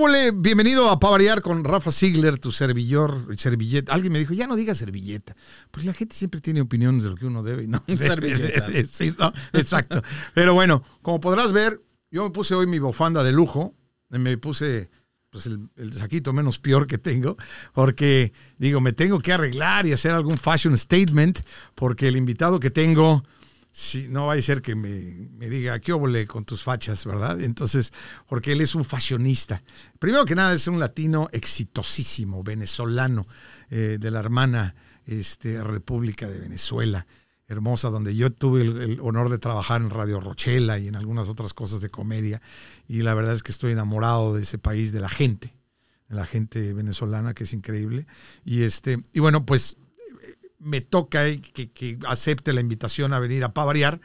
huele? Bienvenido a Pavariar con Rafa Ziegler, tu servidor, servilleta. Alguien me dijo, ya no digas servilleta. Pues la gente siempre tiene opiniones de lo que uno debe y no de- sí, no, exacto. Pero bueno, como podrás ver, yo me puse hoy mi bufanda de lujo. Me puse pues el, el saquito menos peor que tengo, porque digo, me tengo que arreglar y hacer algún fashion statement, porque el invitado que tengo, si no va a ser que me, me diga, ¿qué óvole con tus fachas, verdad? Entonces, porque él es un fashionista. Primero que nada, es un latino exitosísimo, venezolano, eh, de la hermana este, República de Venezuela hermosa, donde yo tuve el, el honor de trabajar en Radio Rochela y en algunas otras cosas de comedia. Y la verdad es que estoy enamorado de ese país, de la gente, de la gente venezolana, que es increíble. Y, este, y bueno, pues me toca que, acepte la invitación a venir a Pavariar.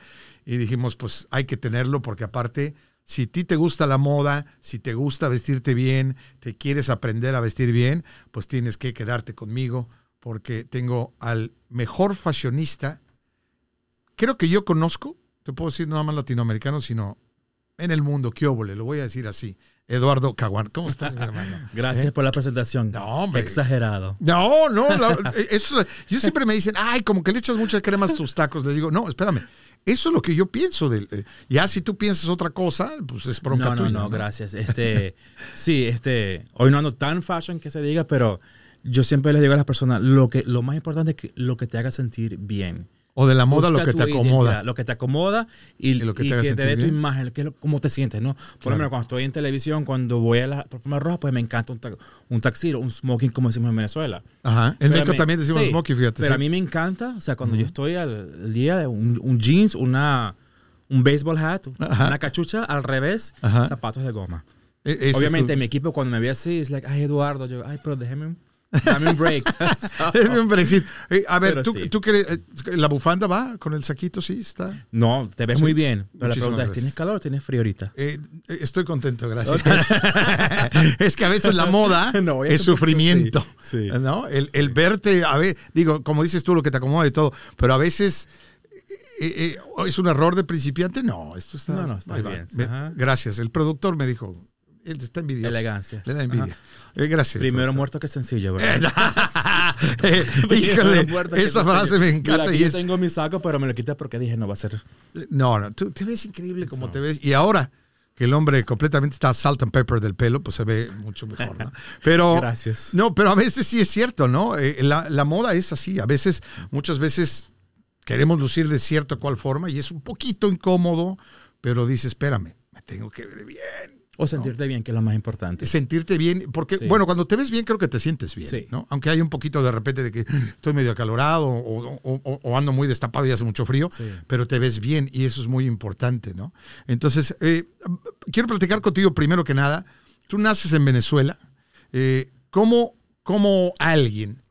Y dijimos, pues hay que tenerlo, porque aparte, si a ti te gusta la moda, si te gusta vestirte bien, te quieres aprender a vestir bien, pues tienes que quedarte conmigo, porque tengo al mejor fashionista creo que yo conozco, te puedo decir no nada más latinoamericano, sino en el mundo, qué lo voy a decir así. Eduardo Caguán, ¿cómo estás, mi hermano? Gracias ¿Eh? por la presentación. No, hombre. Exagerado. No, no, la- eso, yo siempre me dicen, ay, como que le echas mucha crema a tus tacos. Les digo, no, espérame, eso es lo que yo pienso. Del, eh, ya si tú piensas otra cosa, pues es bronca No, no, tuya, no, gracias. Este, sí, este, hoy no ando tan fashion que se diga, pero yo siempre les digo a las personas, lo que, lo más importante es que lo que te haga sentir bien. O de la moda lo que te acomoda. Lo que te acomoda y, Y lo que y te que te dé tu bien. imagen, que es lo- cómo te sientes, ¿no? Por Claro. ejemplo, cuando estoy en televisión, cuando voy a la plataforma roja, pues me encanta un, ta- un taxiro, un smoking, como decimos en Venezuela. Ajá. En Pero México también decimos sí, smoky, fíjate. Pero sí. a mí me encanta, o sea, cuando yo estoy al, día de un, un jeans, una, un baseball hat, Ajá. una cachucha al revés, Ajá. zapatos de goma. E- Obviamente mi equipo cuando me ve así es like, ay Eduardo, yo, ay, pero déjeme, dame un break. So, Es un Brexit. Eh, a ver, Pero tú, sí. tú eh, la bufanda va con el saquito, sí, está. no, te ves Sí. muy bien. Pero la pregunta es. ¿tienes calor o tienes frío ahorita? Eh, estoy contento, gracias. es que a veces la moda No, es sufrimiento. sí. ¿no? El, el verte, a ver, digo, como dices tú, lo que te acomoda y todo, pero a veces eh, eh, es un error de principiante. No, esto está. No, no, está bien. Gracias. El productor me dijo, está envidioso. Elegancia. Le da envidia. Eh, gracias. Primero muerto que sencillo, ¿verdad? Eh, Híjole, muerto que esa frase me encanta. y yo es, tengo mi saco, pero me lo quité porque dije, no va a ser. No, no, tú te ves increíble como te ves. Y ahora que el hombre completamente está salt and pepper del pelo, pues se ve mucho mejor, ¿no? Pero, Gracias. no, pero a veces sí es cierto, ¿no? Eh, la, la moda es así. A veces, muchas veces queremos lucir de cierta cual forma y es un poquito incómodo, pero dices, espérame, me tengo que ver bien. O sentirte bien, que es lo más importante. Sentirte bien, porque, Sí. bueno, cuando te ves bien, creo que te sientes bien, Sí. ¿no? Aunque hay un poquito de repente de que estoy medio acalorado o, o- o- o ando muy destapado y hace mucho frío, Sí. pero te ves bien y eso es muy importante, ¿no? Entonces, eh, quiero platicar contigo primero que nada. Tú naces en Venezuela. Eh, ¿cómo, ¿Cómo alguien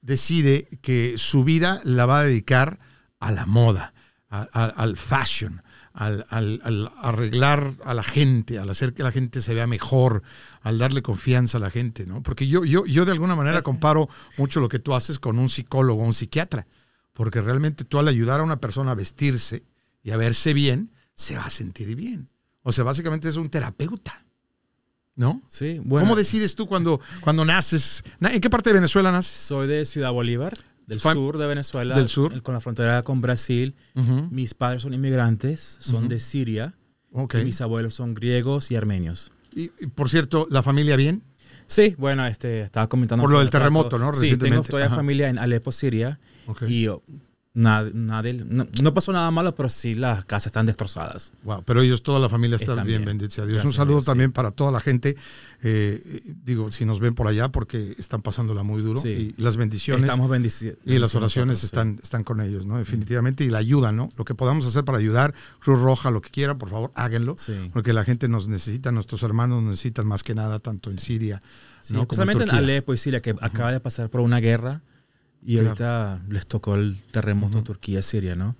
decide que su vida la va a dedicar a la moda, a- a- al fashion, al, al- al arreglar a la gente, al hacer que la gente se vea mejor, al darle confianza a la gente, ¿no? Porque yo, yo, yo de alguna manera comparo mucho lo que tú haces con un psicólogo, un psiquiatra, porque realmente tú al ayudar a una persona a vestirse y a verse bien, se va a sentir bien. O sea, básicamente es un terapeuta, ¿no? Sí, bueno. ¿Cómo decides tú cuando, cuando naces? Na- ¿En qué parte de Venezuela naces? Soy de Ciudad Bolívar, del Fam- sur de Venezuela. del sur. Con la frontera con Brasil. Mis padres son inmigrantes, son de Siria. Ok. Y mis abuelos son griegos y armenios. Y, y, por cierto, ¿la familia bien? Sí, bueno, este, estaba comentando. Por lo del terremoto, ¿no? Sí, Recientemente. tengo toda la familia en Alepo, Siria. Ok. Y nada- no, no pasó nada malo, pero sí las casas están destrozadas. Wow, pero ellos, toda la familia está Están bien, bien. bendito sea Dios. Gracias Un saludo sí. también para toda la gente. eh, digo, si nos ven por allá, porque están pasándola muy duro. Sí. Y las bendiciones Estamos bendicidos. y las oraciones están, están con ellos, ¿no? Definitivamente. Y la ayuda, ¿no? Lo que podamos hacer para ayudar, Cruz Roja, lo que quiera, por favor, háganlo. Porque la gente nos necesita, nuestros hermanos nos necesitan más que nada, tanto en Siria, ¿no? como en especialmente en Turquía. Alepo y Siria, que acaba de pasar por una guerra y Claro. ahorita les tocó el terremoto Turquía-Siria, ¿no?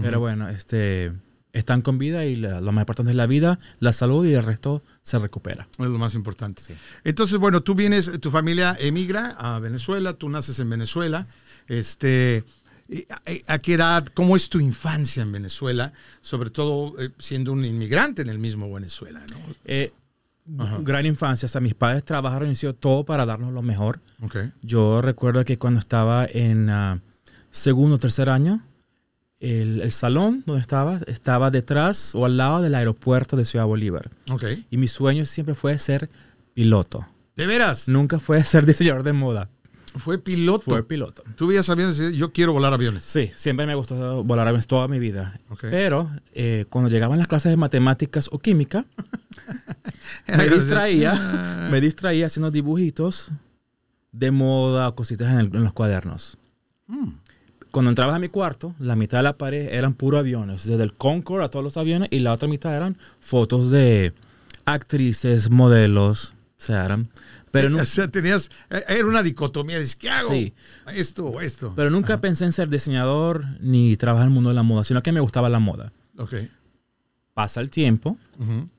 Pero bueno, este, están con vida y la- lo más importante es la vida, la salud y el resto se recupera. Es lo más importante. Sí. Entonces, bueno, tú vienes, tu familia emigra a Venezuela, tú naces en Venezuela. Este, ¿a, a qué edad, cómo es tu infancia en Venezuela? Sobre todo eh, siendo un inmigrante en el mismo Venezuela, ¿no? Eh, Ajá. gran infancia. O sea, mis padres trabajaron y hicieron todo para darnos lo mejor. Ok. Yo recuerdo que cuando estaba en ah, segundo o tercer año, el, el salón donde estaba estaba detrás o al lado del aeropuerto de Ciudad Bolívar. Ok. Y mi sueño siempre fue ser piloto. ¿De veras? Nunca fue ser diseñador de moda. Fue piloto. Fue piloto. Tú veías aviones y yo quiero volar aviones. Sí, siempre me gustó volar aviones toda mi vida. Ok. Pero eh, cuando llegaban las clases de matemáticas o química, me distraía, me distraía haciendo dibujitos de moda o cositas en, el- en los cuadernos. Mm. Cuando entrabas a mi cuarto, la mitad de la pared eran puros aviones, desde el Concorde a todos los aviones, y la otra mitad eran fotos de actrices, modelos, o sea, eran... Pero, nu- O sea, tenías, eh, era una dicotomía, dices, ¿qué hago? Sí. Esto o esto. pero nunca pensé en ser diseñador ni trabajar en el mundo de la moda, sino que me gustaba la moda. ok. Pasa el tiempo,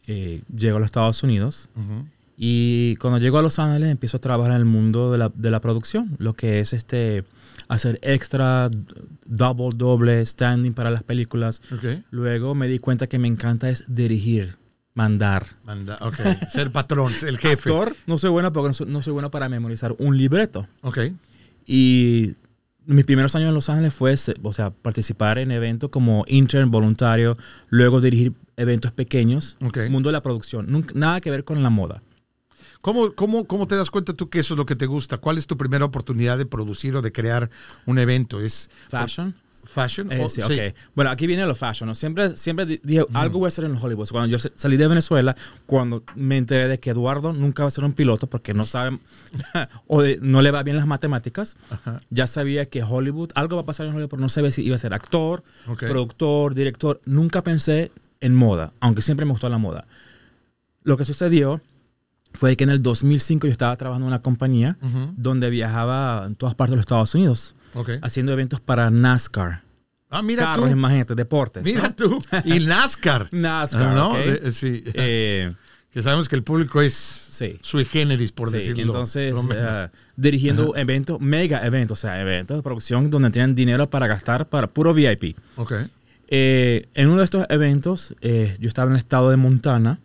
eh, llego a los Estados Unidos. Y cuando llego a Los Ángeles empiezo a trabajar en el mundo de la, de la producción, lo que es este hacer extra, double, doble, standing para las películas. Ok. Luego me di cuenta que me encanta es dirigir, mandar. Manda, ok. Ser patrón, el jefe. Actor, no soy bueno porque no soy, no soy bueno para memorizar un libreto. Ok. Y mis primeros años en Los Ángeles fue, o sea, participar en eventos como intern, voluntario, luego dirigir eventos pequeños, Ok. mundo de la producción, nunca- nada que ver con la moda. ¿Cómo, cómo, ¿Cómo te das cuenta tú que eso es lo que te gusta? ¿Cuál es tu primera oportunidad de producir o de crear un evento? ¿Es Fashion. Fashion? Eh, o- sí, ok. Bueno, aquí viene lo fashion. ¿no? Siempre, siempre di- dije, algo voy a hacer en Hollywood. Cuando yo sa- salí de Venezuela, cuando me enteré de que Eduardo nunca va a ser un piloto porque no sabe o de- no le va bien las matemáticas, Ajá. ya sabía que Hollywood, algo va a pasar en Hollywood, pero no sabía si iba a ser actor, Ok. productor, director. Nunca pensé en moda, aunque siempre me gustó la moda. Lo que sucedió fue que en el 2005 yo estaba trabajando en una compañía Ujú. donde viajaba en todas partes de los Estados Unidos Ok. haciendo eventos para NASCAR. Ah, mira Carros, tú. imagínate, deportes. ¿no? Mira tú. Y NASCAR. NASCAR, ¿No? De- sí. Eh, que sabemos que el público es sí. sui generis, por Sí, decirlo. entonces, eh, dirigiendo eventos, mega eventos, o sea, eventos de producción donde tienen dinero para gastar para puro VIP. ok. Eh, en uno de estos eventos, eh, yo estaba en el estado de Montana.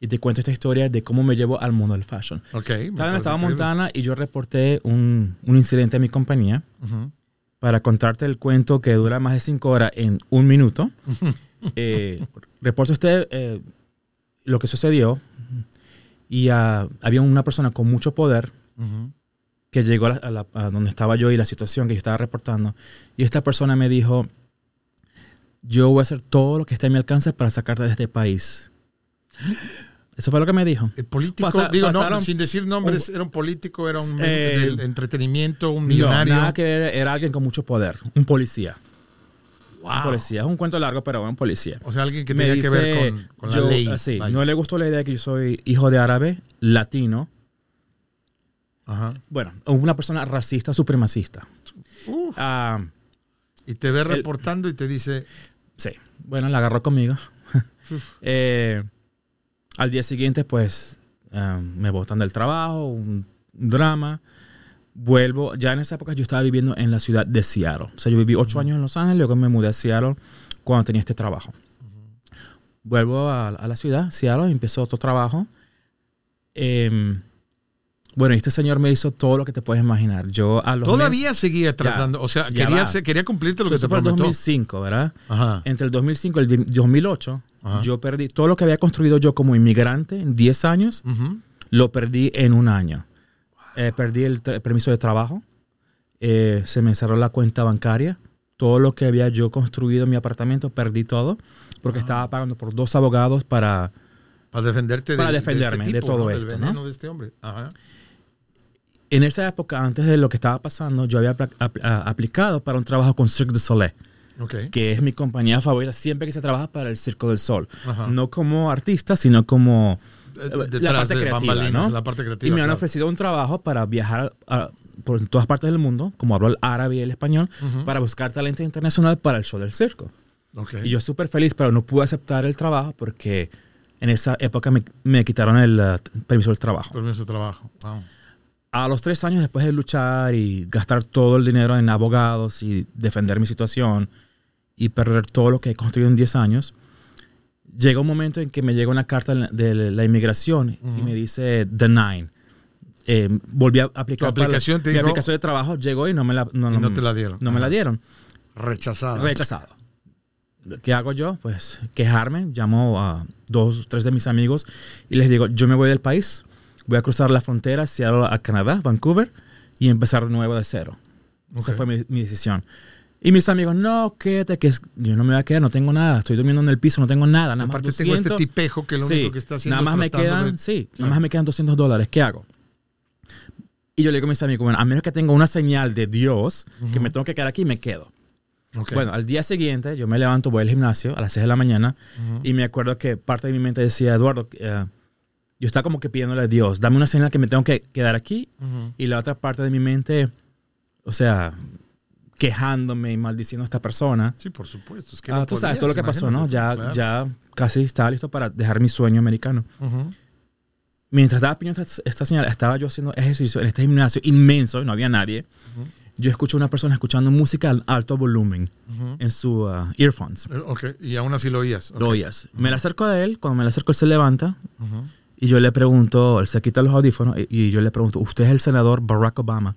Y te cuento esta historia de cómo me llevo al mundo del fashion. Ok. me Estaba en estado. Montana y yo reporté un, un incidente en mi compañía. Ujú. Para contarte el cuento que dura más de cinco horas en un minuto, eh, reporte usted eh, lo que sucedió y ah, había una persona con mucho poder Ujú. que llegó a, la- a la- a donde estaba yo y la situación que yo estaba reportando. Y esta persona me dijo, yo voy a hacer todo lo que esté a mi alcance para sacarte de este país. Eso fue lo que me dijo. El político, Pasa- digo, no, sin decir nombres, era un político, era un Eh, del entretenimiento, un No, millonario. nada que ver, era alguien con mucho poder, un policía. Wow. Un policía, es un cuento largo, pero un policía. O sea, alguien que me tenía que ver dice, con, con yo, la ley. ah, sí, no le gustó la idea de que yo soy hijo de árabe, latino, Ajá. bueno, una persona racista, supremacista. Uf. Ah, Y te ve el- reportando y te dice, sí, bueno, la agarró conmigo. Eh, al día siguiente, pues, ah, me botan del trabajo, un drama. Vuelvo, ya en esa época yo estaba viviendo en la ciudad de Seattle. O sea, yo viví ocho años en Los Ángeles, luego me mudé a Seattle cuando tenía este trabajo. Vuelvo a, a la ciudad, Seattle, y empezó otro trabajo. Em, bueno, este señor me hizo todo lo que te puedes imaginar. Yo a los todavía seguía tratando, o sea, ya quería, quería cumplirte lo que Eso te fue el prometió. 2005, ¿verdad? Ajá. Entre el 2005 y el di- 2008, Ajá. yo perdí todo lo que había construido yo como inmigrante en 10 años, lo perdí en un año. Eh, perdí el, permiso de trabajo, eh, se me cerró la cuenta bancaria, todo lo que había yo construido en mi apartamento, perdí todo, porque estaba pagando por dos abogados para... Para defenderte Para de, defenderme de este tipo, todo esto, ¿no? de este hombre. Ajá. En esa época, antes de lo que estaba pasando, yo había apl- apl- a- aplicado para un trabajo con Cirque du Soleil, Ok. que es mi compañía favorita siempre que se trabaja para el Circo del Sol. Ajá. No como artista, sino como Eh, la detrás parte de creativa, ¿no? la parte creativa. y me han claro. ofrecido un trabajo para viajar a- por todas partes del mundo, como hablo el árabe y el español, Ujú. para buscar talento internacional para el show del circo. Ok. Y yo súper feliz, pero no pude aceptar el trabajo porque en esa época me, me quitaron el uh, permiso del trabajo. Permiso de trabajo. Wow. A los tres años después de luchar y gastar todo el dinero en abogados y defender mi situación y perder todo lo que he construido en 10 años, llega un momento en que me llega una carta de la, inmigración y me dice The Nine. Eh, volví a aplicar. Tu aplicación para, mi aplicación de trabajo llegó y no me la, no, te la dieron. No me la dieron. Rechazado. Rechazado. ¿Qué hago yo? Pues quejarme. Llamo a dos, tres de mis amigos y les digo, yo me voy del país, voy a cruzar la frontera hacia a Canadá, Vancouver, y empezar de nuevo de cero. Esa Ok. fue mi, mi decisión. Y mis amigos, no, quédate, que yo no me voy a quedar, no tengo nada, estoy durmiendo en el piso, no tengo nada, nada más Aparte tengo este 200. tipejo que lo Sí, único que está haciendo nada más es me quedan, de- sí, Claro. nada más me quedan 200 dólares, ¿qué hago? Y yo le digo a mis amigos, bueno, a menos que tenga una señal de Dios, que me tengo que quedar aquí, me quedo. Ok. Bueno, al día siguiente yo me levanto, voy al gimnasio a las 6 de la mañana y me acuerdo que parte de mi mente decía, Eduardo, eh, yo estaba como que pidiéndole a Dios, dame una señal que me tengo que quedar aquí Ujú. y la otra parte de mi mente, o sea, quejándome y maldiciendo a esta persona. Sí, por supuesto. Es que Ah, no tú sabes podías, todo lo que pasó, ¿no? Ya, claro. ya casi estaba listo para dejar mi sueño americano. Mientras estaba pidiendo esta, esta señal, estaba yo haciendo ejercicio en este gimnasio inmenso, no había nadie. Yo escucho a una persona escuchando música al alto volumen en su uh, earphones. Eh, Ok, y aún así lo oías. Lo oías. Me le acerco a él, cuando me le acerco él se levanta y yo le pregunto, él se quita los audífonos y, y yo le pregunto, ¿usted es el senador Barack Obama?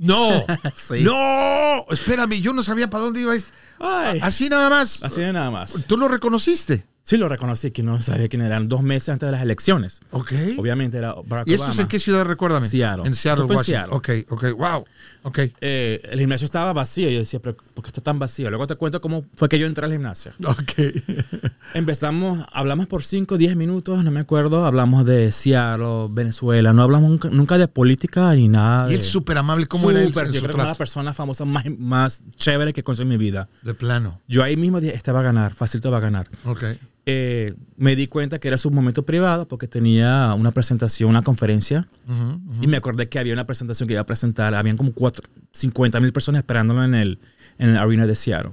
¡No! Sí. ¡No! Espérame, yo no sabía para dónde iba. esto. Ay. Así nada más. Así de nada más. ¿Tú lo reconociste? Sí lo reconocí, que no sabía quién eran, dos meses antes de las elecciones. Ok. Obviamente era Barack ¿Y esto Obama. es en qué ciudad, recuérdame? Seattle. En Seattle, Washington. Ok, ok, wow. Ok. Eh, el gimnasio estaba vacío. Yo decía, pero ¿por qué está tan vacío? Luego te cuento cómo fue que yo entré al gimnasio. Ok. Empezamos, hablamos por 5, 10 minutos, no me acuerdo. Hablamos de Seattle, Venezuela. No hablamos nunca, nunca de política ni nada. y él súper amable. ¿Cómo era él yo creo que trato? personas famosas más, más chévere que conocí en mi vida. De plano. Yo ahí mismo dije, este va a ganar, facilito va a ganar. Ok. Eh, me di cuenta que era su momento privado porque tenía una presentación, una conferencia. Ujú, ujú. Y me acordé que había una presentación que iba a presentar. Habían como cuatro, 50 mil personas esperándolo en el, en el arena de Seattle.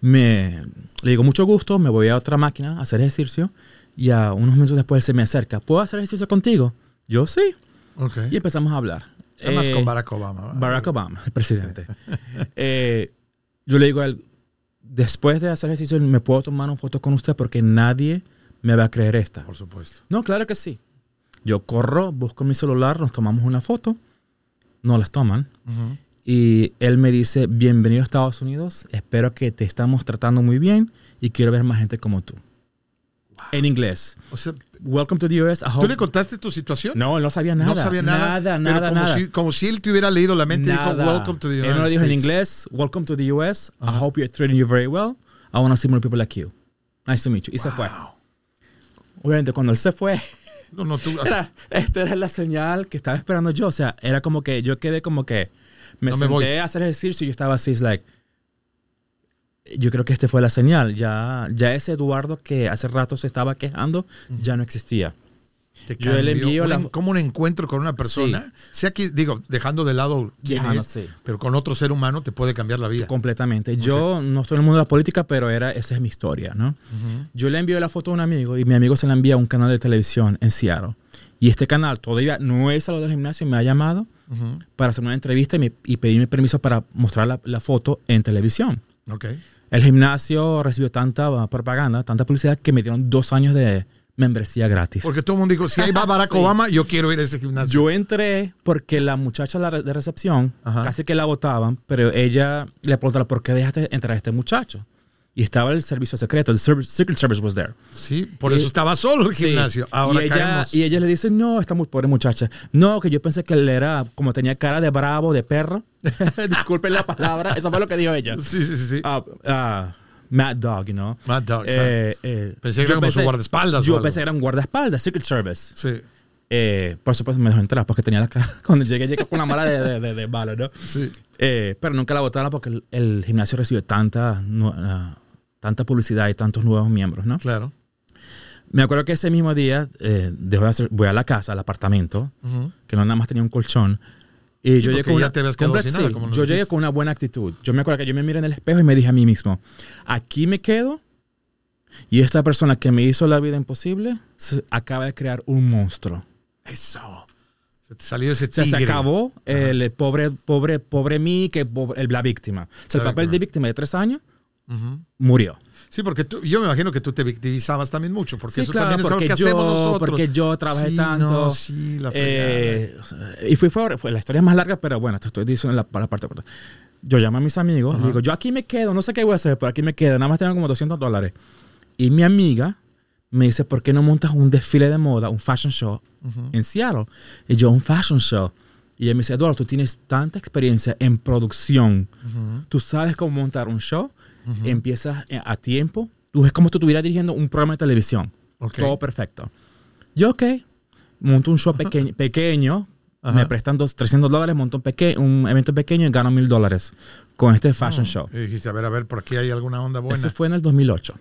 Me, le digo, mucho gusto, me voy a otra máquina a hacer ejercicio. Y a unos minutos después él se me acerca. ¿Puedo hacer ejercicio contigo? Yo sí. Y empezamos a hablar. Además Eh, con Barack Obama. ¿verdad? Barack Obama, el presidente. Eh, yo le digo a él, después de hacer ejercicio, ¿me puedo tomar una foto con usted? Porque nadie me va a creer esta. Por supuesto. No, claro que sí. Yo corro, busco mi celular, nos tomamos una foto. No las toman. Ujú. Y él me dice, bienvenido a Estados Unidos, espero que te estamos tratando muy bien y quiero ver más gente como tú. En inglés. O sea, Welcome to the US. I ¿tú hope- le contaste tu situación? No, él no sabía nada. No sabía nada. Nada, pero nada, como, nada. Si, como si él te hubiera leído la mente y dijo, Nada. Welcome to the United Él me lo dijo en States". inglés, welcome to the US. I hope you're treating you very well. I want to see more people like you. Nice to meet you. Y se fue. Obviamente, cuando él se fue, No, no, tú. esta era la señal que estaba esperando yo. O sea, era como que yo quedé como que me No me senté voy. a hacer ejercicio y yo estaba así, es like. Yo creo que esta fue la señal. Ya, ya ese Eduardo que hace rato se estaba quejando ya no existía. Te Yo le envío Un la- como un encuentro con una persona, sea que, digo, dejando de lado quién es, sí. pero con otro ser humano te puede cambiar la vida. Completamente. Yo no estoy en el mundo de la política, pero era, esa es mi historia, ¿no? Yo le envío la foto a un amigo y mi amigo se la envía a un canal de televisión en Seattle. Y este canal todavía no es a lo del gimnasio, me ha llamado Para hacer una entrevista y, me- y pedirme permiso para mostrar la, la foto en televisión. Ok. El gimnasio recibió tanta propaganda, tanta publicidad que me dieron dos años de membresía gratis. Porque todo el mundo dijo, si ahí va Barack Sí. Obama, yo quiero ir a ese gimnasio. Yo entré porque la muchacha de recepción Ajá. casi que la votaban, pero ella le preguntaba, ¿por qué dejaste entrar a este muchacho? Y estaba el servicio secreto, el service- Secret Service was there. sí, por Y- eso estaba solo el Sí. gimnasio. Ahora y ella, caemos. y ella le dice, no, está muy pobre muchacha. No, que yo pensé que él era, como tenía cara de bravo, de perro. Disculpen la palabra, eso fue lo que dijo ella. Sí, sí, sí. Ah, ah, Mad Dog, you know. Mad Dog, Eh, eh, Pensé que era como su guardaespaldas o Yo algo. pensé que era un guardaespaldas, Secret Service. Sí, Eh, por supuesto me dejó entrar porque tenía la cara. Cuando llegué, llegué con una mala de, de, de, de bala, ¿no? sí. Eh, pero nunca la votaron porque el, el gimnasio recibió tanta, ah, tanta publicidad y tantos nuevos miembros, ¿no? Claro. Me acuerdo que ese mismo día eh, dejó de hacer- voy a la casa, al apartamento, Ujú. que no nada más tenía un colchón. Y Sí, yo llegué con una, nada, como yo llegué con una buena actitud. Yo me acuerdo que yo me miré en el espejo y me dije a mí mismo, aquí me quedo y esta persona que me hizo la vida imposible se- acaba de crear un monstruo. Eso. Salió ese tigre. se acabó el pobre, pobre, pobre mí, que pobre- el- la víctima. O sea, el La papel víctima. de víctima de tres años Ujú. murió. Sí, porque tú, yo me imagino que tú te victimizabas también mucho, porque Sí, eso claro, también es algo porque que hacemos yo- nosotros. porque yo trabajé Sí, tanto, no, sí, la Eh, y fui fue, fue- la historia es más larga, pero bueno, te estoy diciendo la, la parte corta. Yo llamo a mis amigos, Ajá. digo, yo aquí me quedo, no sé qué voy a hacer, pero aquí me quedo, nada más tengo como 200 dólares. Y mi amiga me dice, ¿por qué no montas un desfile de moda, un fashion show en Seattle? Y yo, un fashion show. Y ella me dice, Eduardo, tú tienes tanta experiencia en producción, tú sabes cómo montar un show, empiezas eh, a tiempo, tú es como si tú estuvieras dirigiendo un programa de televisión. Ok. Todo perfecto. Yo, ok, monto un show pequeño, pequeño Ajá. me prestan dos, 300 dólares, monto un, peque- un evento pequeño y gano mil dólares con este fashion show. Y dijiste, a ver, a ver, por aquí hay alguna onda buena. Ese fue en el 2008.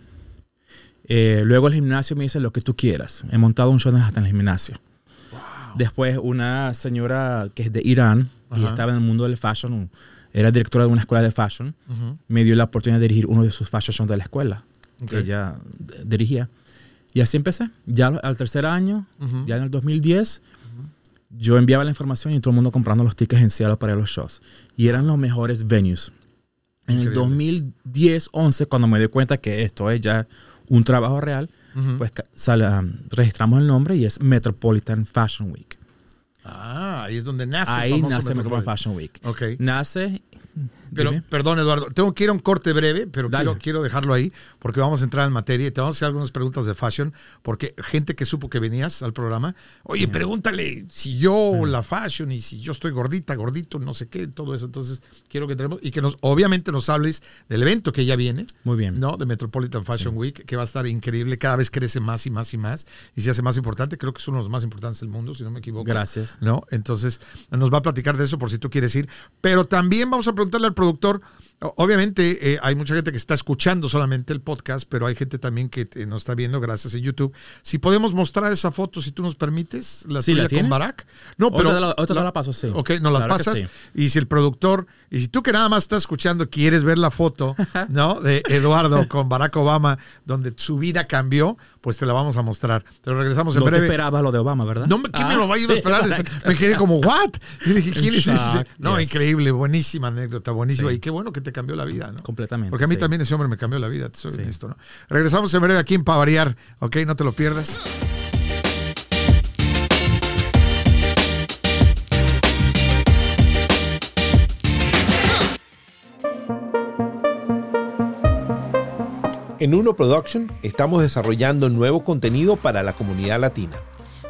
Eh, luego el gimnasio me dice lo que tú quieras. He montado un show hasta en el gimnasio. Después una señora que es de Irán y estaba en el mundo del fashion, era directora de una escuela de fashion, Ujú. me dio la oportunidad de dirigir uno de sus fashion shows de la escuela Ok. que ella dirigía. Y así empecé. Ya al- tercer año, Ujú. ya en el 2010, yo enviaba la información y todo el mundo comprando los tickets en Seattle para los shows. Y eran los mejores venues. En el Increíble. 2010, 11, cuando me di cuenta que esto es ya un trabajo real, pues um, registramos el nombre y es Metropolitan Fashion Week. Ah, ahí es donde nace. Ahí nace Metropolitan. Fashion Week. Ok. Nace... Pero, dime. perdón, Eduardo, tengo que ir a un corte breve, pero quiero, quiero dejarlo ahí porque vamos a entrar en materia y te vamos a hacer algunas preguntas de fashion, porque gente que supo que venías al programa, oye, pregúntale si yo la fashion y si yo estoy gordita, gordito, no sé qué, todo eso. Entonces, quiero que tenemos y que nos, obviamente, nos hables del evento que ya viene, Muy bien. ¿no? De Metropolitan Fashion Week, que va a estar increíble, cada vez crece más y más y más y se hace más importante. Creo que es uno de los más importantes del mundo, si no me equivoco. Gracias. ¿no? Entonces nos va a platicar de eso por si tú quieres ir. Pero también vamos a preguntarle al productor. O- Obviamente eh, hay mucha gente que está escuchando solamente el podcast, pero hay gente también que te- nos está viendo gracias a YouTube. Si podemos mostrar esa foto, si tú nos permites, la Sí, tuya ¿la con? Barack. No, Otra pero te la- otra te la paso, sí. Ok, nos la Claro pasas. sí. Y si el productor, y si tú que nada más estás escuchando quieres ver la foto, ¿no? De Eduardo con Barack Obama, donde su vida cambió, pues te la vamos a mostrar. Pero regresamos en No te breve. esperabas lo de Obama, ¿verdad? No, me- ¿quién me Ah, lo va a ir a sí, esperar? exacto. Me quedé como, ¿what? Y dije, ¿quién es ese? No, yes. increíble, buenísima anécdota, buenísima. Y qué bueno que te cambió la vida, ¿no? Completamente. Porque a mí sí. también ese hombre me cambió la vida, te soy Sí. honesto, ¿no? Regresamos en breve aquí en Pa' Variar, ¿ok? No te lo pierdas. En Uno Production estamos desarrollando nuevo contenido para la comunidad latina.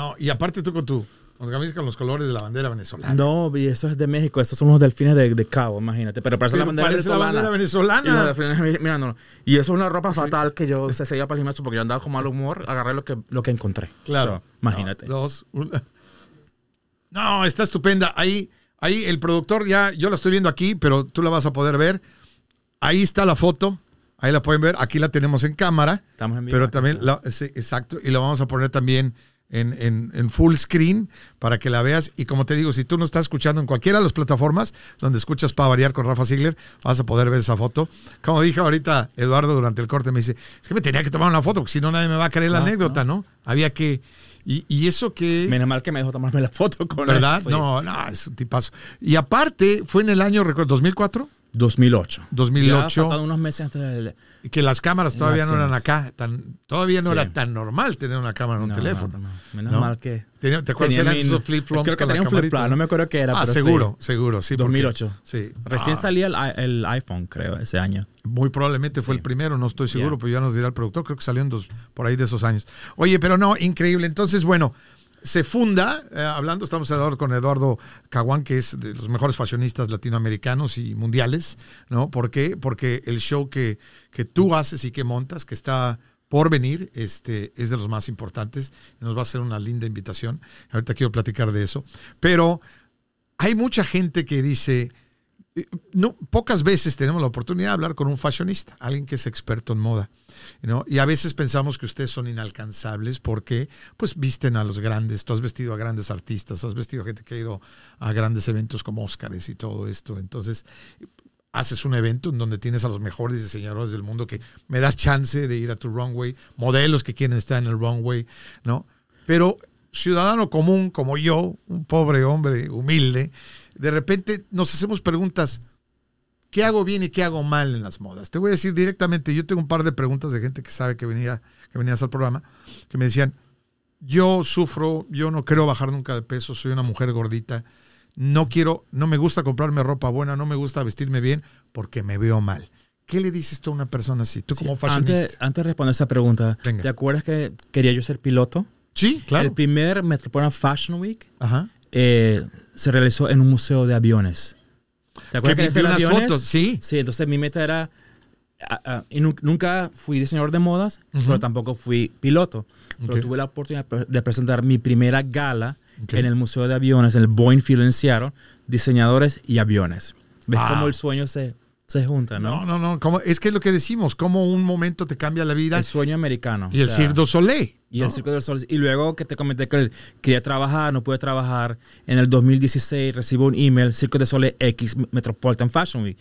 No, y aparte tú con tu, tu camisa con los colores de la bandera venezolana. No, y eso es de México. Esos son los delfines de, de Cabo, imagínate. Pero parece Pero la bandera parece la bandera venezolana. Y, los delfines, mira, no. y eso es una ropa fatal que yo se seguía para el gimnasio porque yo andaba con mal humor. Agarré lo que, lo que encontré. Claro. So, imagínate. No, dos, una. No, está estupenda. Ahí, ahí el productor ya, yo la estoy viendo aquí, pero tú la vas a poder ver. Ahí está la foto. Ahí la pueden ver. Aquí la tenemos en cámara. Estamos en vivo. Pero también, la- sí, exacto. Y la vamos a poner también en, en- en full screen para que la veas. Y como te digo, si tú no estás escuchando en cualquiera de las plataformas donde escuchas para variar con Rafa Ziegler, vas a poder ver esa foto. Como dije ahorita, Eduardo durante el corte me dice, es que me tenía que tomar una foto, porque si no nadie me va a creer la No, anécdota, ¿no? Había que... Y, y eso que... Menos mal que me dejó tomarme la foto con él. ¿Verdad? Sí. No, no, es un tipazo. Y aparte, fue en el año, recuerdo, 2004, 2008. 2008. Ya unos meses antes del... que las cámaras todavía no eran acá. Tan, todavía no Sí. era tan normal tener una cámara en un No, teléfono. no, no. Menos ¿no? mal que... Tenía- ¿Te acuerdas? Eran esos flip-flops Creo que con la tenía un flip-flop. No me acuerdo qué era, Ah, pero seguro, sí. seguro, sí. porque- 2008. Sí. Recién Ah, salía el, iPhone, creo, ese año. Muy probablemente fue Sí. el primero, no estoy seguro, Yeah. pero ya nos dirá el productor. Creo que salió en dos, por ahí de esos años. Oye, pero no, increíble. Entonces, bueno, se funda, eh, hablando, estamos con Eduardo Caguán, que es de los mejores fashionistas latinoamericanos y mundiales, ¿no? ¿Por qué? Porque el show que, que tú haces y que montas, que está por venir, este, es de los más importantes. Nos va a hacer una linda invitación. Ahorita quiero platicar de eso. Pero hay mucha gente que dice, no, pocas veces tenemos la oportunidad de hablar con un fashionista, alguien que es experto en moda. ¿no? Y a veces pensamos que ustedes son inalcanzables porque pues visten a los grandes, tú has vestido a grandes artistas, has vestido a gente que ha ido a grandes eventos como Óscares y todo esto. Entonces, haces un evento en donde tienes a los mejores diseñadores del mundo que me das chance de ir a tu runway, modelos que quieren estar en el runway, ¿no? Pero ciudadano común como yo, un pobre hombre humilde, de repente nos hacemos preguntas, ¿qué hago bien y qué hago mal en las modas? Te voy a decir directamente, yo tengo un par de preguntas de gente que sabe que venía que venías al programa, que me decían, yo sufro, yo no quiero bajar nunca de peso, soy una mujer gordita, no quiero, no me gusta comprarme ropa buena, no me gusta vestirme bien porque me veo mal. ¿Qué le dices tú a una persona así? Tú Sí, como fashionista. antes, antes de responder esa pregunta, Venga. ¿te acuerdas que quería yo ser piloto? sí, claro. El primer Metropolitan Fashion Week Ajá. eh, se realizó en un museo de aviones. ¿Te acuerdas Que vi- ese vi de unas aviones? fotos, sí. Sí, entonces mi meta era... ah, ah, y nu- nunca fui diseñador de modas, Ujú. pero tampoco fui piloto. Pero Ok. tuve la oportunidad de presentar mi primera gala Ok. en el Museo de Aviones, en el Boeing Field en Seattle, diseñadores y aviones. ¿Ves Wow. cómo el sueño se, se junta, no? No, no, no. como- es que es lo que decimos, como un momento te cambia la vida. El sueño americano. y el o sea, Cirque du Soleil. Y ¿no? el Circo del Sol. Y luego que te comenté que quería trabajar, no pude trabajar. En el 2016 recibo un email, Circo de Sol X Metropolitan Fashion Week.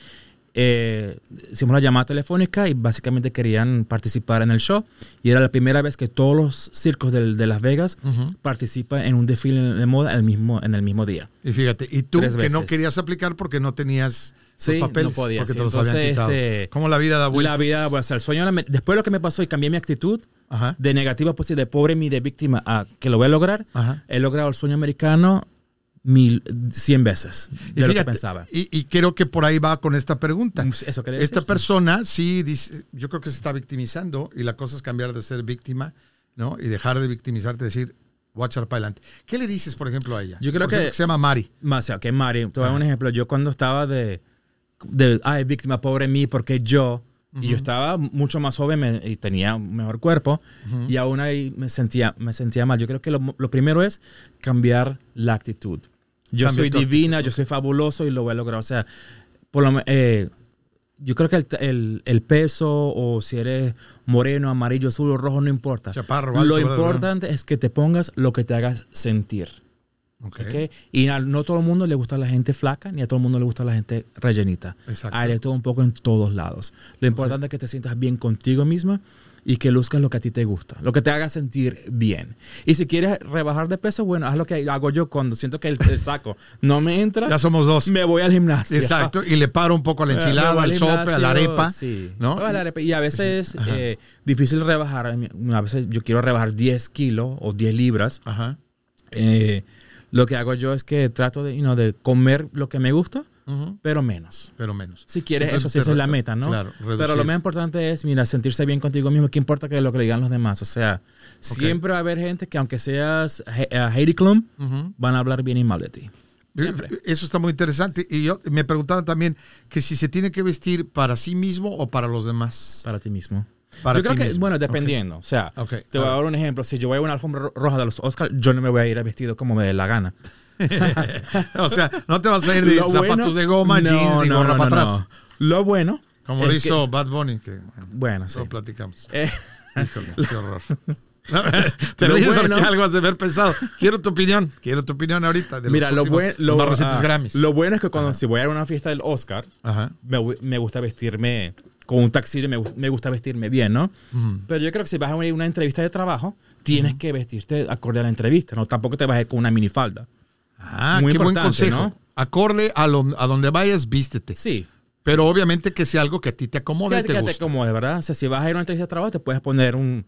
Eh, hicimos la llamada telefónica y básicamente querían participar en el show. Y era la primera vez que todos los circos del- de, Las Vegas Ujú. participan en un desfile de moda el mismo, en el mismo día. Y fíjate, y tú Tres que no veces. querías aplicar porque no tenías Sí, los papeles, no podía, porque sí. te los habían Entonces, quitado. este, Cómo la vida da vueltas. La vida, bueno, o sea, el sueño, después de lo que me pasó y cambié mi actitud Ajá. de negativa, pues de pobre mi de víctima a que lo voy a lograr, Ajá. he logrado el sueño americano mil, cien veces Y de lo que pensaba. Y, y creo que por ahí va con esta pregunta. Mm, Eso quería Esta decir, sí. persona sí dice, yo creo que se está victimizando y la cosa es cambiar de ser víctima, ¿no? Y dejar de victimizarte, decir, voy a echar para adelante. ¿Qué le dices, por ejemplo, a ella? Yo creo Por ejemplo, que- se llama Mari. Más, o sea, que Mari, te voy a dar un ejemplo. Yo cuando estaba de, de ay, víctima, pobre mí, porque yo, y yo estaba mucho más joven me- y tenía un mejor cuerpo, y aún ahí me sentía, me sentía mal. Yo creo que lo, lo primero es cambiar la actitud. Yo soy divina, actitud, yo soy fabuloso y lo voy a lograr. O sea, por lo eh, yo creo que el, el- el peso o si eres moreno, amarillo, azul o rojo, no importa. Chaparro, alto, lo importante es que te pongas lo que te hagas sentir. Ok. ¿ok? Y a- no todo el mundo le gusta la gente flaca, ni a todo el mundo le gusta la gente rellenita. Exacto. Hay de todo un poco en todos lados. Lo importante es que te sientas bien contigo misma y que luzcas lo que a ti te gusta, lo que te haga sentir bien. Y si quieres rebajar de peso, bueno, haz lo que hago yo cuando siento que el, el saco no me entra, Ya somos dos. me voy al gimnasio. Exacto. Y le paro un poco a la enchilada, al sope, a la arepa. Sí. ¿no? Me voy a la arepa. Y a veces Ajá. eh, difícil rebajar. A veces yo quiero rebajar 10 kilos o 10 libras. Ajá. Eh, lo que hago yo es que trato de, you know, de comer lo que me gusta, pero menos. Pero menos. Si quieres, Entonces, eso sí, esa es la meta, ¿no? Claro, pero lo más importante es, mira, sentirse bien contigo mismo. ¿Qué importa que lo que le digan los demás? O sea, siempre va a haber gente que aunque seas eh, Heidi Klum, van a hablar bien y mal de ti. Siempre. Eso está muy interesante. Y yo me preguntaba también que si se tiene que vestir para sí mismo o para los demás. Para ti mismo. Para yo creo que, mismo. bueno, dependiendo. O sea, Ok, te voy a dar un ejemplo. Si yo voy a una alfombra ro- roja de los Oscars, yo no me voy a ir vestido como me dé la gana. o sea, no te vas a ir de Lo zapatos bueno- de goma, No, jeans, ni no, gorra no, para atrás. Lo bueno. Como lo hizo Bad Bunny, que bueno, que- sí. lo platicamos. Eh, Híjole, qué horror. te Lo ríes bueno- algo has de haber pensado. Quiero tu opinión. Quiero tu opinión ahorita. De los mira, lo, buen- los lo, más recientes ah, Grammys. lo bueno es que cuando si voy a una fiesta del Oscar, Ajá. me, me gusta vestirme con un taxi, me, me gusta vestirme bien, ¿no? Pero yo creo que si vas a una entrevista de trabajo, tienes que vestirte acorde a la entrevista, ¿no? Tampoco te vas a ir con una minifalda. Ah, Muy qué buen consejo. ¿no? Acorde a, lo- a donde vayas, vístete. Sí. Pero obviamente que sea algo que a ti te acomode y te que te acomode, ¿verdad? O sea, si vas a ir a una entrevista de trabajo, te puedes poner un,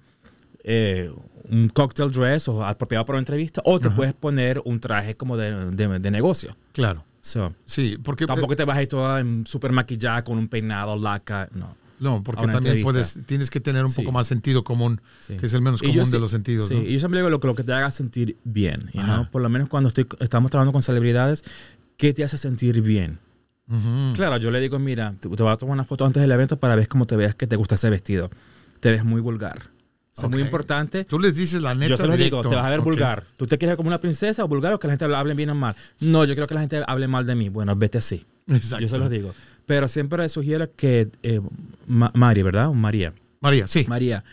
eh, un cocktail dress o apropiado para una entrevista, o te puedes poner un traje como de, de- de negocio. Claro. So, Sí, porque tampoco te vas a ir toda en super maquillada con un peinado, laca, no. no, porque también puedes tienes que tener un Sí. poco más sentido común, Sí. que es el menos Y yo común sí- de los sentidos, Sí, ¿no? y yo siempre digo lo, que- lo que te haga sentir bien, you Ajá. know? Por lo menos cuando estoy, estamos trabajando con celebridades, ¿qué te hace sentir bien? Ujú. Claro, yo le digo, mira, te, te voy a tomar una foto antes del evento para ver cómo te veas que te gusta ese vestido. Te ves muy vulgar. Eso es muy importante. Tú les dices la neta. Yo se lo digo, te vas a ver Ok. vulgar. ¿Tú te quieres ver como una princesa o vulgar o que la gente hable bien o mal? No, yo creo que la gente hable mal de mí. Bueno, vete así. Exacto. Yo se los digo. Pero siempre sugiero que eh, Ma- Mari, ¿verdad? O María. María, sí. María,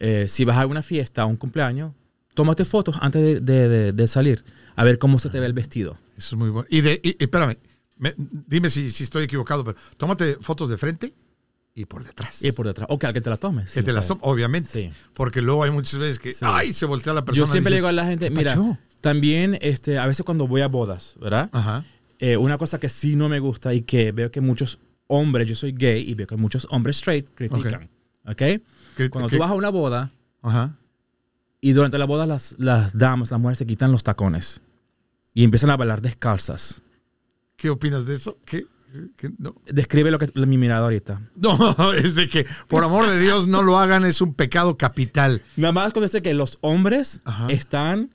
eh, si vas a una fiesta, a un cumpleaños, tómate fotos antes de, de- de- de salir. A ver cómo se te ve el vestido. Eso es muy bueno. Y, de, y- y espérame, me- dime si, si estoy equivocado, pero tómate fotos de frente y por detrás. Y por detrás. O que alguien te la tome. que sí, te las claro. toma, obviamente. Sí. Porque luego hay muchas veces que, Sí. ay, se voltea la persona. Yo siempre le digo a la gente, "¿Qué mira, pacho?". también este, a veces cuando voy a bodas, ¿verdad? Ajá. Eh, una cosa que sí no me gusta y que veo que muchos hombres, yo soy gay y veo que muchos hombres straight critican. ¿Ok? ¿Qué- Cuando tú vas a una boda Ajá. y durante la boda las, las damas, las mujeres se quitan los tacones y empiezan a bailar descalzas. ¿Qué opinas de eso? ¿Qué? No. Describe lo que mi mirada ahorita. No, es de que, por amor de Dios, no lo hagan, es un pecado capital. Nada más cuando dice que los hombres Ajá. están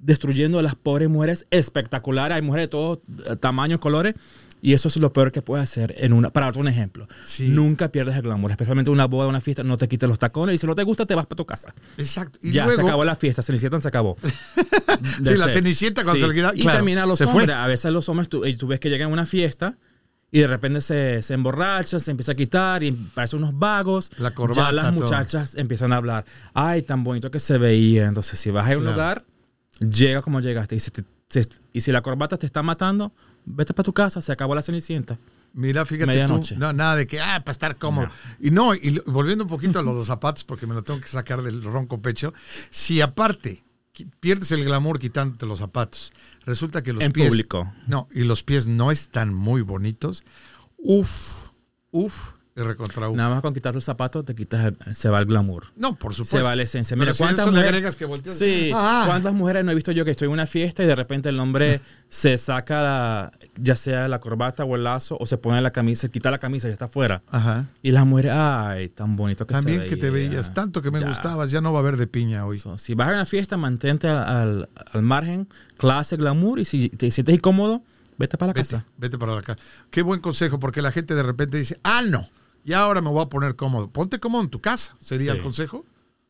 destruyendo a las pobres mujeres espectaculares. Hay mujeres de todos eh, tamaños, colores. Y eso es lo peor que puedes hacer en una. Para darte un ejemplo. Sí. Nunca pierdes el glamour. Especialmente en una boda, una fiesta. No te quites los tacones. Y si no te gusta, te vas para tu casa. Exacto. Y ya, luego, se acabó la fiesta. Cenicienta se acabó. Sí, la Cenicienta cuando se le quita- Y claro, también a los se fue. hombres. A veces los hombres, tú, y tú ves que llegan a una fiesta y de repente se, se emborrachan, se empieza a quitar y parecen unos vagos. La corbata, Ya las todo. muchachas empiezan a hablar. Ay, tan bonito que se veía. Entonces, si vas a un Claro. lugar, llega como llegaste. Y si, te- se- y si la corbata te está matando, vete para tu casa. Se acabó la cenicienta. Mira, fíjate tú, no, nada de que, ah, para estar cómodo. Y no, y volviendo un poquito a los, los zapatos, porque me lo tengo que sacar del ronco pecho, si aparte pierdes el glamour quitándote los zapatos, resulta que los En pies... público. No, y los pies no están muy bonitos, uf, uf, y recontra uf. Nada más con quitarte el zapato, te quitas el- se va el glamour. No, por supuesto. Se va la esencia. Pero Mira, si ¿cuántas eso le mujeres- agregas que volteas? Sí, Ah, ¿cuántas mujeres no he visto yo que estoy en una fiesta y de repente el hombre se saca la- ya sea la corbata o el lazo o se pone la camisa, se quita la camisa y está afuera? Ajá. Y las mujeres, ay, tan bonito que También se que te veía. veías, tanto que me Ya. gustabas, ya no va a haber de piña hoy. So, si vas a una fiesta, mantente al, al- al margen, clase, glamour y si te sientes incómodo, vete para la Vete, casa. vete para la casa. Qué buen consejo, porque la gente de repente dice, ah, no, y ahora me voy a poner cómodo. Ponte cómodo en tu casa, sería Sí. el consejo.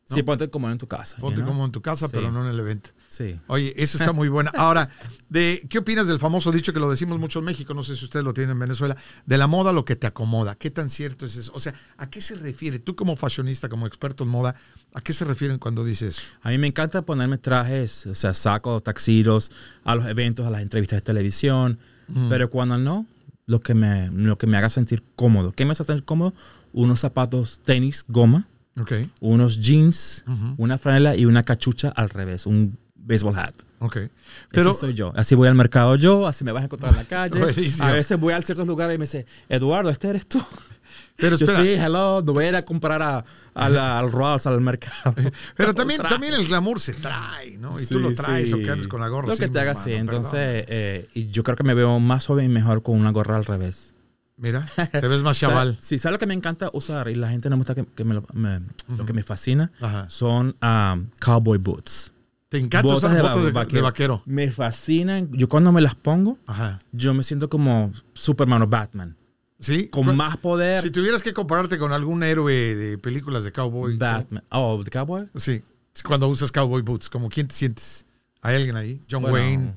¿no? Sí, ponte cómodo en tu casa. Ponte cómodo en tu casa, Sí. pero no en el evento. Sí. Oye, eso está muy bueno. Ahora, de, ¿qué opinas del famoso dicho que lo decimos mucho en México? No sé si ustedes lo tienen en Venezuela. De la moda lo que te acomoda. ¿Qué tan cierto es eso? O sea, ¿a qué se refiere? Tú como fashionista, como experto en moda, ¿a qué se refieren cuando dices eso? A mí me encanta ponerme trajes, o sea, sacos, taxiros, a los eventos, a las entrevistas de televisión. Pero cuando no, lo que, me, lo que me haga sentir cómodo. ¿Qué me hace sentir cómodo? Unos zapatos tenis, goma, unos jeans, una franela y una cachucha al revés, un baseball hat. ok. Pero soy yo. Así voy al mercado yo, así me vas a encontrar en la calle. Buenísimo. A veces voy a ciertos lugares y me dice, Eduardo, este eres tú. Pero Yo espera, sí, hello, no voy a ir a comprar a, a la- al Ross, al mercado. pero también, también el glamour se trae, ¿no? Y tú Sí, lo traes sí. o que andes con la gorra. Lo que te haga así. perdón. Entonces, eh, y yo creo que me veo más joven y mejor con una gorra al revés. Mira, te ves más chaval. Sí, ¿sabes lo que me encanta usar? Y la gente no me gusta que, que me lo, me- lo que me fascina. Ajá. Son um, cowboy boots. Te encanta usar de, botas de, vaquero. de vaquero. Me fascinan. Yo cuando me las pongo, Ajá. yo me siento como Superman o Batman. Sí. Con Cu- más poder. Si tuvieras que compararte con algún héroe de películas de cowboy. Batman. Oh, ¿de cowboy? Sí. Cuando usas cowboy boots, como quién te sientes? ¿Hay alguien ahí? John Bueno, Wayne.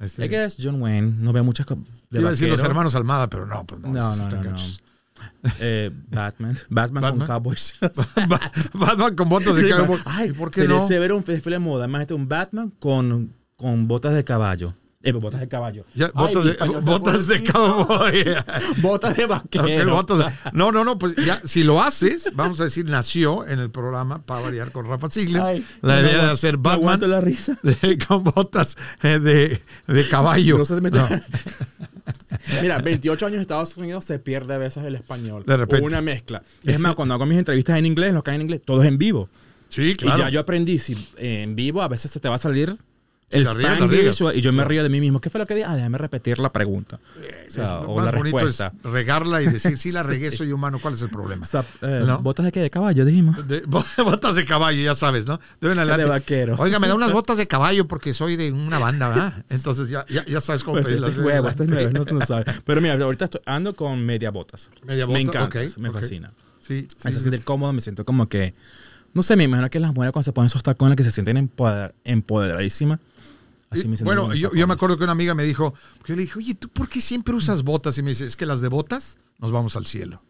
Este, I guess John Wayne. No veo muchas cosas. iba a decir los hermanos Almada, pero no, pues no, No, no, están no, no. Eh, Batman. Batman. Batman. con cowboys. Ba- Batman con botas de Sí, cowboy. Ay, ¿por qué sería no? chévere un desfile de moda. Imagínate un Batman con, con botas de caballo. Eh, botas de caballo. Ya, Ay, botas de, botas de cowboy. Botas de vaquero. de- no, no, no, pues ya, si lo haces, vamos a decir, nació en el programa para variar con Rafa Ziegler. Ay, la no idea de aguanto- hacer no Batman la risa. de- con botas eh, de, de caballo. No si me- No. Mira, 28 años en Estados Unidos se pierde a veces el español. De repente. O una mezcla. Es más, cuando hago mis entrevistas en inglés, lo que hay en inglés, todo es en vivo. Sí, claro. Y ya yo aprendí, si en vivo a veces se te va a salir el Spanglish y yo me río de mí mismo. ¿Qué fue lo que dije? Ah, déjame repetir la pregunta. O, sea, Es- o más la bonito respuesta. es regarla y decir, sí, la regué, soy humano, ¿cuál es el problema? Zap- eh, ¿No? ¿Botas de qué? De caballo, dijimos. De- botas de caballo, ya sabes, ¿no? Deben adelante. De vaquero. Oiga, me da unas botas de caballo porque soy de una banda, ¿verdad? Entonces ya, ya, ya sabes cómo Pues este pedirlas. es huevo, este es nuevo, no, tú no sabes. Pero mira, ahorita estoy, ando con media botas. Media Me bota, encanta, me fascina. Sí, sí, Me sentir cómodo, me siento como que... No sé, me imagino que las mujeres cuando se ponen esos tacones que se sienten empoder- empoderadísimas, Así me siento bueno, yo, yo me acuerdo que una amiga me dijo, yo le dije, oye, ¿tú por qué siempre usas botas? Y me dice, es que las de botas nos vamos al cielo.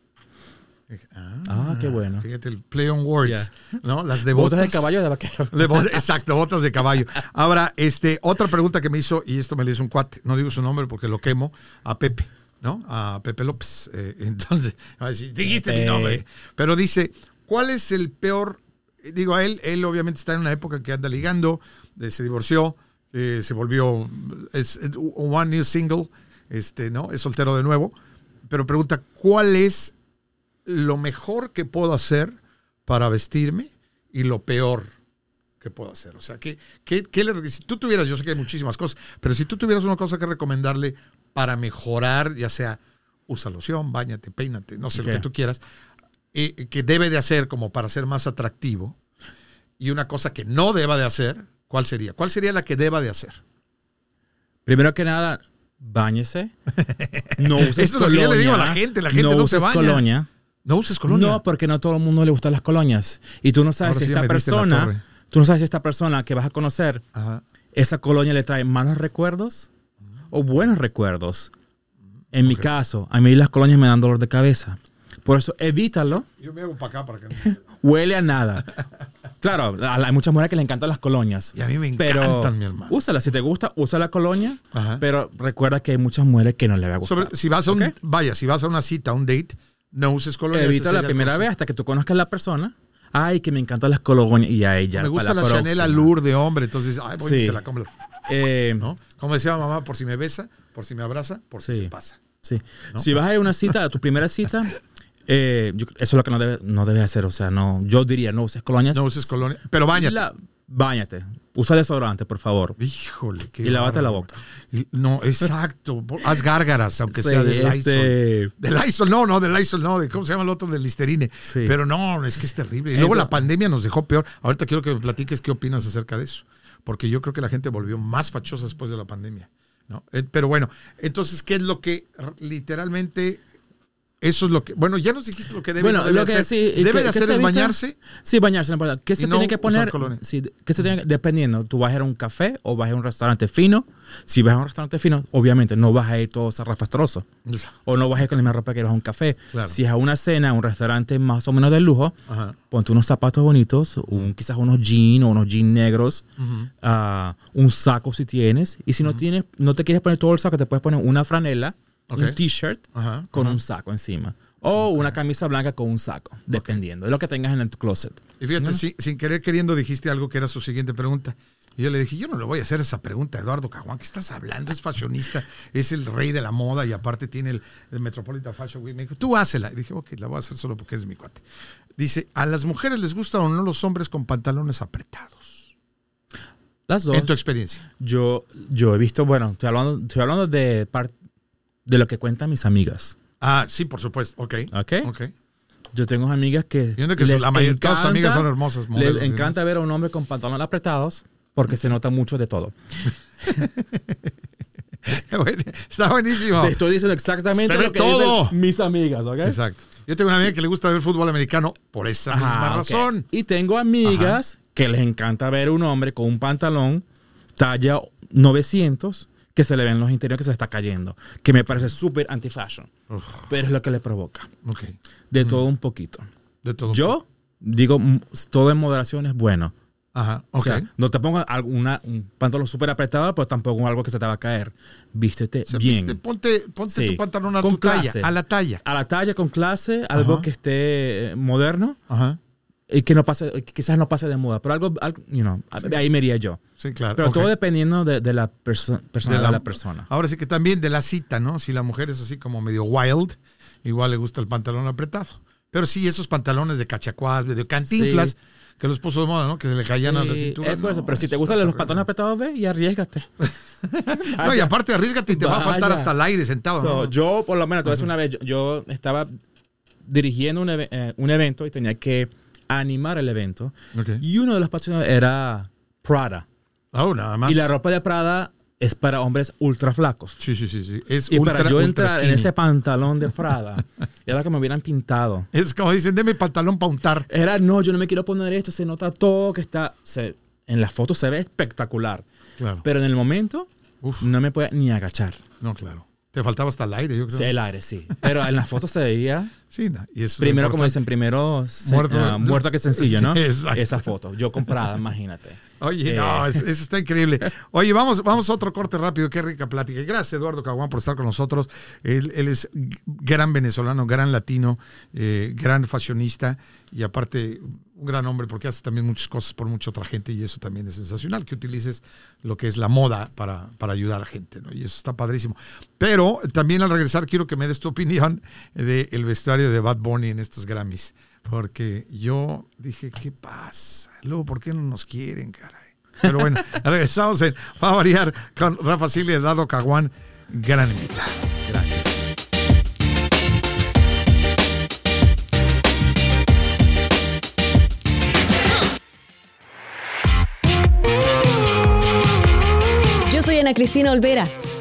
Dije, Ah, qué bueno. Fíjate el play on words, ¿no? Las de botas. Botas de caballo de vaquero. De exacto, botas de caballo. Ahora, este, otra pregunta que me hizo, y esto me lo hizo un cuate, no digo su nombre porque lo quemo, a Pepe, ¿no? A Pepe López. Eh, entonces, va a decir, dijiste mi nombre. Pero dice, ¿cuál es el peor? Digo, a él, él obviamente está en una época que anda ligando, eh, se divorció, eh, se volvió, es es one new single, este, ¿no? Es soltero de nuevo, pero pregunta, ¿cuál es lo mejor que puedo hacer para vestirme y lo peor que puedo hacer? O sea, ¿qué, qué, qué le, si tú tuvieras, yo sé que hay muchísimas cosas, pero si tú tuvieras una cosa que recomendarle para mejorar, ya sea usa loción, bañate, peínate, no sé lo que tú quieras, eh, que debe de hacer como para ser más atractivo, y una cosa que no deba de hacer, ¿cuál sería? ¿Cuál sería la que deba de hacer? Primero que nada, báñese. No uses Eso es lo que yo le digo a la gente, la gente no se uses baña. colonia. No uses colonia. No, porque no a todo el mundo le gustan las colonias. Y tú no sabes Ahora si sí esta persona, tú no sabes si esta persona que vas a conocer, Ajá. esa colonia le trae malos recuerdos o buenos recuerdos. En mi caso, a mí las colonias me dan dolor de cabeza. Por eso evítalo. Yo me hago para acá para que no- Huele a nada. Claro, hay muchas mujeres que le encantan las colonias. Y a mí me pero encantan, mi hermano. Úsala, si te gusta, usa la colonia. Ajá. Pero recuerda que hay muchas mujeres que no le va a gustar. Sobre- si vas a un, vaya, si vas a una cita, a un date, no uses colonia. Evita la primera vez hasta que tú conozcas a la persona. Ay, que me encantan las colonias. Y a ella. Me gusta la, Chanel. Allure de hombre, entonces, ay, voy Sí. te la compro. Eh, ¿no? Como decía mamá, por si me besa, por si me abraza, por si Sí. se pasa. Sí. Si vas a una cita, a tu primera cita, eh, yo- eso es lo que no debes no debes hacer. O sea, no, yo diría, no uses colonias. No uses colonia. Pero bañate. La- báñate. Usa desodorante, por favor. Híjole, qué Y lávate la boca. No, exacto. Haz gárgaras, aunque sea Sí, del Lysol. este- Del Lysol, no, no, del Lysol, no. De, ¿Cómo se llama el otro? Del Listerine. Sí. Pero no, es que es terrible. Y luego Entonces- la pandemia nos dejó peor. Ahorita quiero que me platiques qué opinas acerca de eso. Porque yo creo que la gente volvió más fachosa después de la pandemia. ¿no? Eh, Pero bueno, entonces, ¿qué es lo que literalmente... Eso es lo que... Bueno, ya nos dijiste lo que debe, Bueno, no debe lo que hacer. sí, debe que- de hacer es evita- bañarse. Sí, bañarse, no importa. ¿Qué se no tiene que poner? Sí, ¿qué se tiene que- dependiendo, tú vas a ir a un café o vas a ir a un restaurante fino. Si vas a un restaurante fino, obviamente no vas a ir todo zarrafastroso. O no vas a ir con la misma ropa que vas a un café. Claro. Si es a una cena, un restaurante más o menos de lujo, Ajá. ponte unos zapatos bonitos, un, quizás unos jeans o unos jeans negros, ah, un saco si tienes. Y si no tienes, no te quieres poner todo el saco, te puedes poner una franela, Ok. un t-shirt Ajá, con ajá. un saco encima. O una camisa blanca con un saco, dependiendo de lo que tengas en el closet. Y fíjate, sin, sin querer queriendo dijiste algo que era su siguiente pregunta. Y yo le dije, yo no le voy a hacer esa pregunta Eduardo Caguán. ¿Qué estás hablando? Es fashionista, es el rey de la moda y aparte tiene el, el Metropolitan Fashion Week. Me dijo, tú hácela. Y dije, ok, la voy a hacer solo porque es mi cuate. Dice, ¿a las mujeres les gustan o no los hombres con pantalones apretados? Las dos. En tu experiencia. Yo, yo he visto, bueno, estoy hablando, estoy hablando de, par- de lo que cuentan mis amigas. Ah, sí, por supuesto. Ok. ¿Ok? Ok. Yo tengo amigas que. Yo que la mayoría- todas sus amigas son hermosas, modelos Les encanta ver a un hombre con pantalones apretados porque se nota mucho de todo. Está buenísimo. Te estoy diciendo exactamente lo que todo. dicen mis amigas, ¿ok? Exacto. Yo tengo una amiga que le gusta ver fútbol americano por esa Ajá, misma razón. Y tengo amigas que les encanta ver un hombre con un pantalón talla 900 que se le ven los interiores que se le está cayendo. Que me parece súper anti-fashion. Pero es lo que le provoca. ok. De todo un poquito. De todo. Yo digo, mm, todo en moderación es bueno. Ajá, O ok. sea, no te pongas alguna, un pantalón súper apretado, pero tampoco algo que se te va a caer. Vístete O sea, bien. viste, ponte ponte Sí. tu pantalón a Con tu talla, clase. a la talla. A la talla, con clase, algo Ajá. que esté eh, moderno Ajá. Y que no pase, que quizás no pase de moda, pero algo, algo you know, de ahí me iría yo. Sí, claro. Pero todo dependiendo de, de la perso- personalidad de la, persona. Ahora sí que también de la cita, ¿no? Si la mujer es así como medio wild, igual le gusta el pantalón apretado. Pero sí, esos pantalones de cachacuás, medio cantinflas, Sí. que los puso de moda, ¿no? Que se le caían a la Sí, cintura. es por eso, No, pero si te gustan los pantalones apretados, ve y arriesgate. No, y aparte arriesgate y te va a faltar hasta el aire sentado. So, ¿no? Yo, por lo menos, te voy a decir una vez, yo, yo estaba dirigiendo un, eh, un evento y tenía que animar el evento. Ok. Y uno de los patrocinadores era Prada. Oh, nada más. Y la ropa de Prada es para hombres ultra flacos. Sí, sí, sí, sí. Es Y ultra, para yo entrar en ese pantalón de Prada, era que me hubieran pintado. Es como dicen, deme pantalón para untar. Era, no, yo no me quiero poner esto, se nota todo que está... se- en la foto se ve espectacular. Claro. Pero en el momento Uf. no me puede ni agachar. No, claro. Te faltaba hasta el aire, yo creo. Sí, el aire, sí. Pero en la foto se veía, Sí, no, y eso es primero como dicen, primero se- Muerto- ah, muerto que sencillo, ¿no? Sí, exacto. Esa foto. Yo comprada, imagínate. Oye, Eh. no, es- eso está increíble. Oye, vamos, vamos a otro corte rápido. Qué rica plática. Y Gracias, Eduardo Caguán, por estar con nosotros. Él, él es gran venezolano, gran latino, eh, gran fashionista y aparte un gran hombre porque hace también muchas cosas por mucha otra gente y eso también es sensacional, que utilices lo que es la moda para, para ayudar a gente, ¿no? Y eso está padrísimo. Pero también al regresar quiero que me des tu opinión del vestuario de Bad Bunny en estos Grammys. Porque yo dije, ¿qué pasa? Luego, ¿por qué no nos quieren, caray? Pero bueno, regresamos en Va a variar con Rafa Silva y Eduardo Caguán, gran invitado. Gracias. Yo soy Ana Cristina Olvera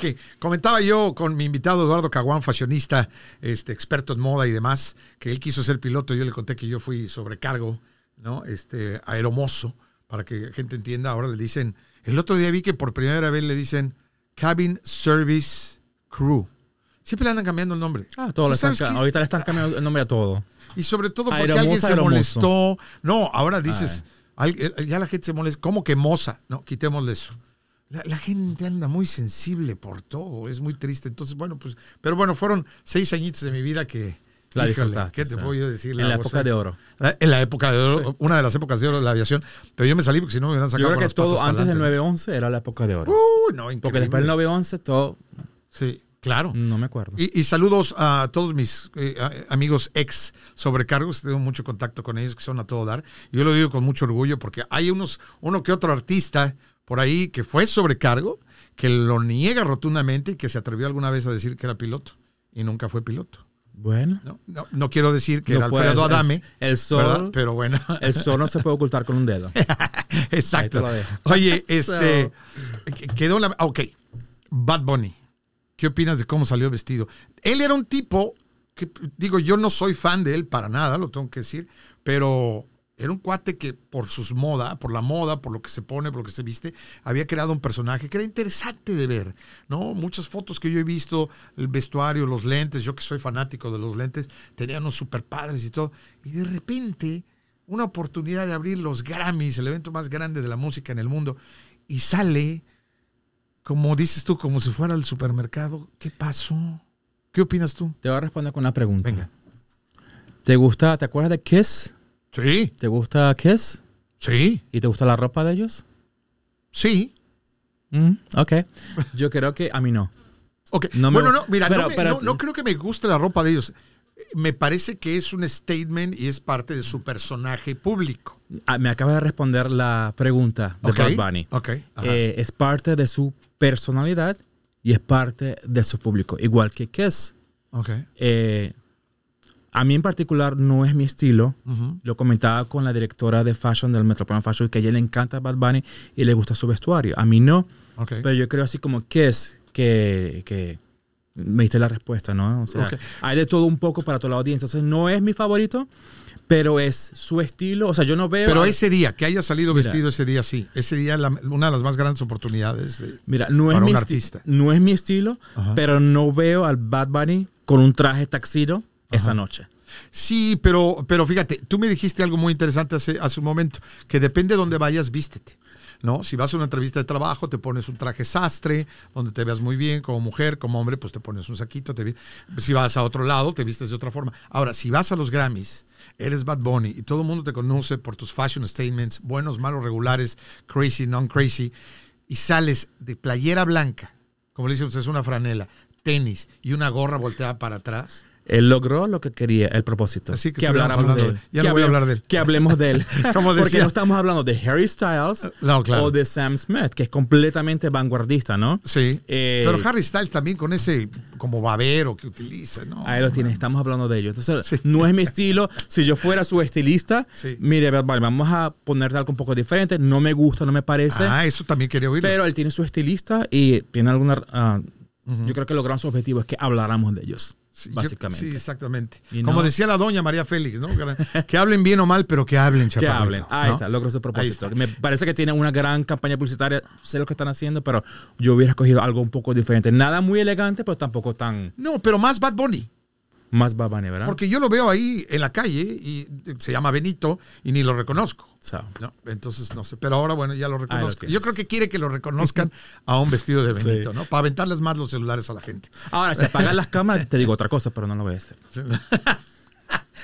Que comentaba yo con mi invitado Eduardo Caguán, fashionista, este, experto en moda y demás, que él quiso ser piloto. Yo le conté que yo fui sobrecargo, ¿no? Este, aeromozo, para que la gente entienda. Ahora le dicen, el otro día vi que por primera vez le dicen Cabin Service Crew. Siempre le andan cambiando el nombre. Ah, todo ¿Tú le están, ahorita le están cambiando el nombre a todo. Y sobre todo porque Aeromoza, alguien se aeromozo. molestó. No, ahora dices, al- eh, ya la gente se molesta. ¿Cómo que moza? No, quitémosle eso. La, la gente anda muy sensible por todo, es muy triste. Entonces, bueno, pues, pero bueno, fueron seis añitos de mi vida que... La disfrutaste. ¿Qué te o sea, puedo yo decir? En la época de oro. La- En la época de oro, una de las épocas de oro de la aviación. Pero yo me salí porque si no me hubieran sacado Yo creo que las todo antes del adelante. 911 era la época de oro. Uy, no, Porque increíble. después del 911 todo... Sí, claro. No me acuerdo. Y, y saludos a todos mis eh, amigos ex sobrecargos, tengo mucho contacto con ellos que son a todo dar. Yo lo digo con mucho orgullo porque hay unos, uno que otro artista por ahí que fue sobrecargo, que lo niega rotundamente y que se atrevió alguna vez a decir que era piloto y nunca fue piloto. Bueno. No, no, no quiero decir que No era puede- Alfredo Adame, el sol- ¿verdad? pero bueno. El sol no se puede ocultar con un dedo. Exacto. Oye, este. Quedó la. Ok. Bad Bunny. ¿Qué opinas de cómo salió vestido? Él era un tipo que, digo, yo no soy fan de él para nada, lo tengo que decir, pero era un cuate que por sus moda, por la moda, por lo que se pone, por lo que se viste, había creado un personaje que era interesante de ver, ¿no? Muchas fotos que yo he visto, el vestuario, los lentes, yo que soy fanático de los lentes, tenían unos super padres y todo, y de repente una oportunidad de abrir los Grammys, el evento más grande de la música en el mundo, y sale, como dices tú, como si fuera al supermercado. ¿Qué pasó? ¿Qué opinas tú? Te voy a responder con una pregunta. Venga. ¿Te gusta, te acuerdas de Kiss? Sí, ¿Te gusta Kiss? sí, ¿Y te gusta la ropa de ellos? sí. Mm, ok. Yo creo que a mí no. Ok, No me- bueno, no, mira, pero- no, me- pero- no- no creo que me guste la ropa de ellos. Me parece que es un statement y es parte de su personaje público. Ah, me acaba de responder la pregunta de Ok, Bad Bunny. ok, ajá. Eh, es parte de su personalidad y es parte de su público. Igual que Kiss. Eh, a mí en particular no es mi estilo. Lo comentaba con la directora de fashion del Metropolitan Fashion que a ella le encanta Bad Bunny y le gusta su vestuario. A mí no. Ok. Pero yo creo así como Kiss que, que me diste la respuesta, ¿no? O sea, hay de todo un poco para toda la audiencia. Entonces no es mi favorito, pero es su estilo. O sea, yo no veo... Pero ese día, que haya salido Mira. vestido ese día, sí. Ese día, la- una de las más grandes oportunidades. de- Mira, no es, para mi un esti- artista. no es mi estilo, Ajá. pero no veo al Bad Bunny con un traje taxido esa noche. Sí, pero, pero fíjate, tú me dijiste algo muy interesante hace, hace un momento, que depende de dónde vayas, vístete. ¿No? Si vas a una entrevista de trabajo, te pones un traje sastre, donde te veas muy bien, como mujer, como hombre, pues te pones un saquito. Te si vas a otro lado, te vistes de otra forma. Ahora, si vas a los Grammys, eres Bad Bunny y todo el mundo te conoce por tus fashion statements, buenos, malos, regulares, crazy, non-crazy, y sales de playera blanca, como le dicen ustedes, una franela, tenis y una gorra volteada para atrás. Él logró lo que quería, el propósito. Así que que habláramos de él. ya que no voy a hablar de él. Que hablemos de él. Como Porque decía. no estamos hablando de Harry Styles No, claro. o de Sam Smith, que es completamente vanguardista, ¿no? Sí. Eh, Pero Harry Styles también con ese como babero que utiliza, ¿no? Ahí lo tienes, estamos hablando de ellos. Entonces, Sí. no es mi estilo. Si yo fuera su estilista, Sí. mire, vale, vamos a ponerte algo un poco diferente. No me gusta, no me parece. Ah, eso también quería oírlo. pero él tiene su estilista y tiene alguna. ah, Yo creo que lograron su objetivo es que habláramos de ellos, Sí, yo- básicamente. sí, exactamente. Y Como no- decía la doña María Félix, ¿no? Que- Que hablen bien o mal, pero que hablen, que chaparrito. hablen. Ahí ¿no? está, logró su propósito. Me parece que tiene una gran campaña publicitaria. Sé lo que están haciendo, pero yo hubiera escogido algo un poco diferente. Nada muy elegante, pero tampoco tan No, pero más Bad Bunny. Más babane, ¿verdad? Porque yo lo veo ahí en la calle y se llama Benito y ni lo reconozco. So, No, entonces no sé. Pero ahora, bueno, ya lo reconozco. tienes. Yo creo que quiere que lo reconozcan a un vestido de Sí. Benito, ¿no? Para aventarles más los celulares a la gente. Ahora, si apagan las cámaras, te digo otra cosa, pero no lo voy a hacer.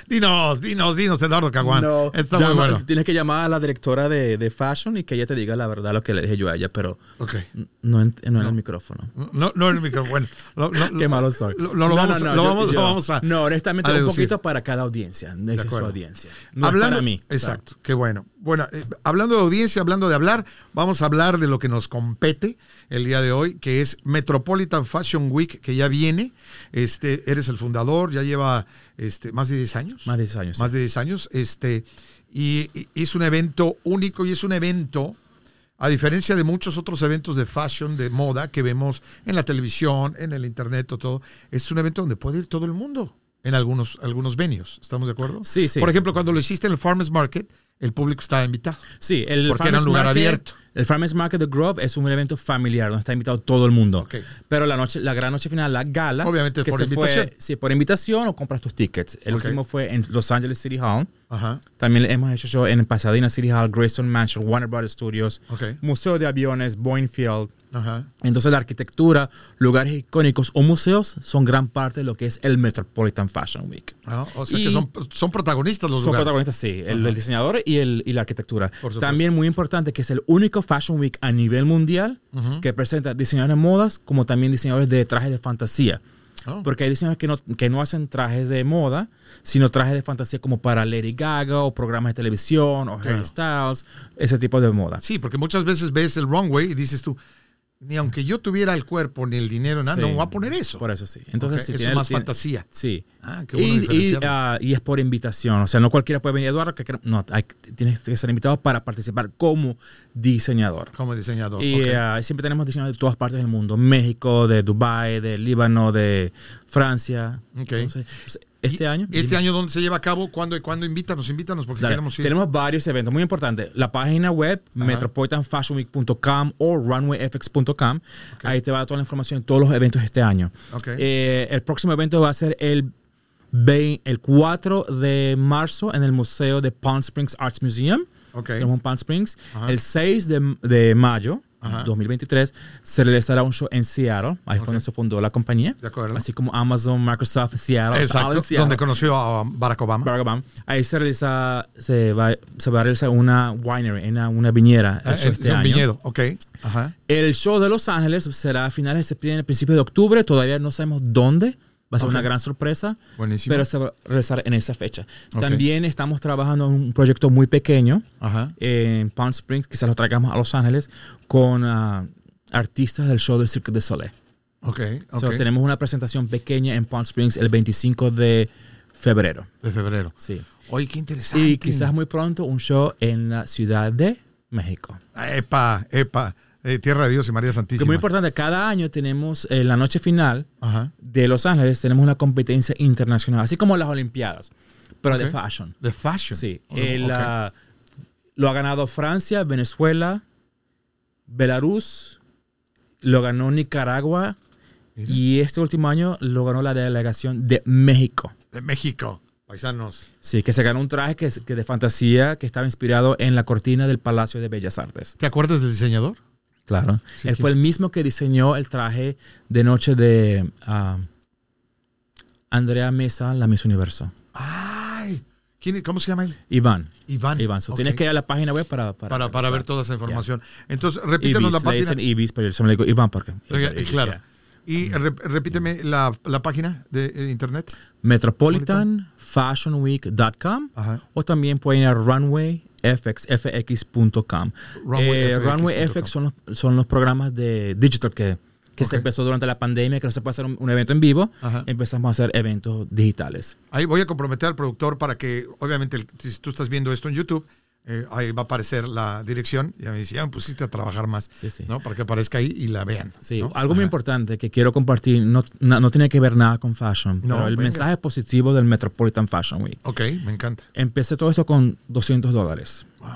Dinos, dinos, dinos, Eduardo Caguán. No, Está llama- muy bueno. Tienes que llamar a la directora de, de fashion y que ella te diga la verdad lo que le dije yo a ella, pero Ok. no en, no en el micrófono. No, no en el micrófono. Bueno, lo, Qué malo soy. Lo, lo No, vamos, no, no, lo vamos, yo- vamos a. No, honestamente, a un poquito para cada audiencia. Esa es su audiencia. No hablando, es para mí. Exacto, qué bueno. Bueno, eh, hablando de audiencia, hablando de hablar, vamos a hablar de lo que nos compete el día de hoy, que es Metropolitan Fashion Week, que ya viene. Este, eres el fundador, ya lleva este, más de 10 años. Más de 10 años. Más de 10 años. Este, y, y es un evento único y es un evento, a diferencia de muchos otros eventos de fashion, de moda que vemos en la televisión, en el internet o todo, es un evento donde puede ir todo el mundo en algunos, algunos venues. ¿Estamos de acuerdo? Sí, sí. Por ejemplo, cuando lo hiciste en el Farmers Market, el público estaba invitado. Sí, el Porque era un Farmers lugar Market- abierto. El Farmers Market de Grove es un evento familiar donde está invitado todo el mundo. Ok. Pero la noche, la gran noche final, la gala. Obviamente que por se invitación. Fue, sí, por invitación o compras tus tickets. El Ok. último fue en Los Angeles City Hall. Ajá. También hemos hecho show en Pasadena City Hall, Greystone Mansion, Warner Brothers Studios, Ok. Museo de Aviones, Boeing Field. Ajá. Entonces la arquitectura, lugares icónicos o museos son gran parte de lo que es el Metropolitan Fashion Week. Ah, o sea Y- que son, son protagonistas los Son lugares. protagonistas, sí, el, el diseñador y, el, y la arquitectura. También muy importante que es el único Fashion Week a nivel mundial que presenta diseñadores de modas como también diseñadores de trajes de fantasía. Oh. Porque hay diseñadores que no, que no hacen trajes de moda, sino trajes de fantasía como para Lady Gaga o programas de televisión o Claro. Harry Styles, ese tipo de moda. Sí, porque muchas veces ves el runway y dices tú, ni aunque yo tuviera el cuerpo ni el dinero, nada, Sí. no voy a poner eso. Por eso sí. Entonces, Ok, si eso es más tiene- fantasía. Sí. Ah, qué bueno y, y, ah, y es por invitación. O sea, no cualquiera puede venir, Eduardo, que no, hay- tienes que ser invitado para participar como diseñador. Como diseñador. Y ah, siempre tenemos diseñadores de todas partes del mundo. México, de Dubái, de Líbano, de Francia. Ok. Entonces, pues, este año. ¿Este año dónde se lleva a cabo? ¿Cuándo, ¿cuándo invítanos? Invítanos porque Dale, queremos ir. tenemos varios eventos muy importantes. La página web, metropolitanfashionweek.com o runwayfx.com. Ahí te va toda la información de todos los eventos este año. Eh, el próximo evento va a ser el, ve- el 4 de marzo en el Museo de Palm Springs Arts Museum. Ok. Tenemos en Palm Springs. Ajá. El 6 de, de mayo. Ajá. 2023 se realizará un show en Seattle, ahí fue donde se fundó la compañía. De acuerdo. Así como Amazon, Microsoft, Seattle. Exacto, Seattle. donde conoció a Barack Obama. Barack Obama. Ahí se realiza, se va, se va a realizar una winery, una, una viñera el Ah, show es este un año. viñedo, ok. Ajá. El show de Los Ángeles será a finales de septiembre, principios de octubre. Todavía no sabemos dónde. Va a ser una gran sorpresa. Buenísimo. Pero se va a realizar en esa fecha. También estamos trabajando en un proyecto muy pequeño Ajá. en Palm Springs. Quizás lo traigamos a Los Ángeles con ah, artistas del show del Cirque du Soleil. Ok, ok. So, tenemos una presentación pequeña en Palm Springs el 25 de febrero. de febrero. Sí. Oye, qué interesante. Y quizás muy pronto un show en la Ciudad de México. Epa, epa. Eh, Tierra de Dios y María Santísima. es muy importante, cada año tenemos en la noche final Ajá. de Los Ángeles, tenemos una competencia internacional, así como las Olimpiadas, pero de Ok. fashion. De fashion. Sí. Oh, El, ah, lo ha ganado Francia, Venezuela, Belarus, lo ganó Nicaragua Mira. y este último año lo ganó la delegación de México. De México. Paisanos. Sí, que se ganó un traje que de fantasía que estaba inspirado en la cortina del Palacio de Bellas Artes. ¿Te acuerdas del diseñador? Claro. Sí, Él fue el mismo que diseñó el traje de noche de ah, Andrea Mesa, la Miss Universo. Ay. ¿Quién, ¿Cómo se llama él? Iván. Iván. Iván. So. Tienes que ir a la página web para... Para, Para, para ver toda esa información. Entonces, Yeah. repítanos Ibis, la le página. dicen Ibis, pero yo le digo Iván porque... Oiga, Ibis, claro. yeah. Y rep- repíteme la, la página de eh, internet. metropolitanfashionweek.com o también pueden ir a runwayfx.com. Runwayfx.com. Eh, RunwayFX son los, son los programas de digital que, que se empezó durante la pandemia, que no se puede hacer un, un evento en vivo. Ajá. Empezamos a hacer eventos digitales. Ahí voy a comprometer al productor para que, obviamente, el- si tú estás viendo esto en YouTube, eh, ahí va a aparecer la dirección. Y ya me me pusiste a trabajar más, Sí, sí. ¿no? Para que aparezca ahí y la vean. Sí, ¿no? algo muy importante que quiero compartir, no, no, no tiene que ver nada con fashion, No, pero el venga. mensaje positivo del Metropolitan Fashion Week. Ok, me encanta. Empecé todo esto con 200 dólares. Wow.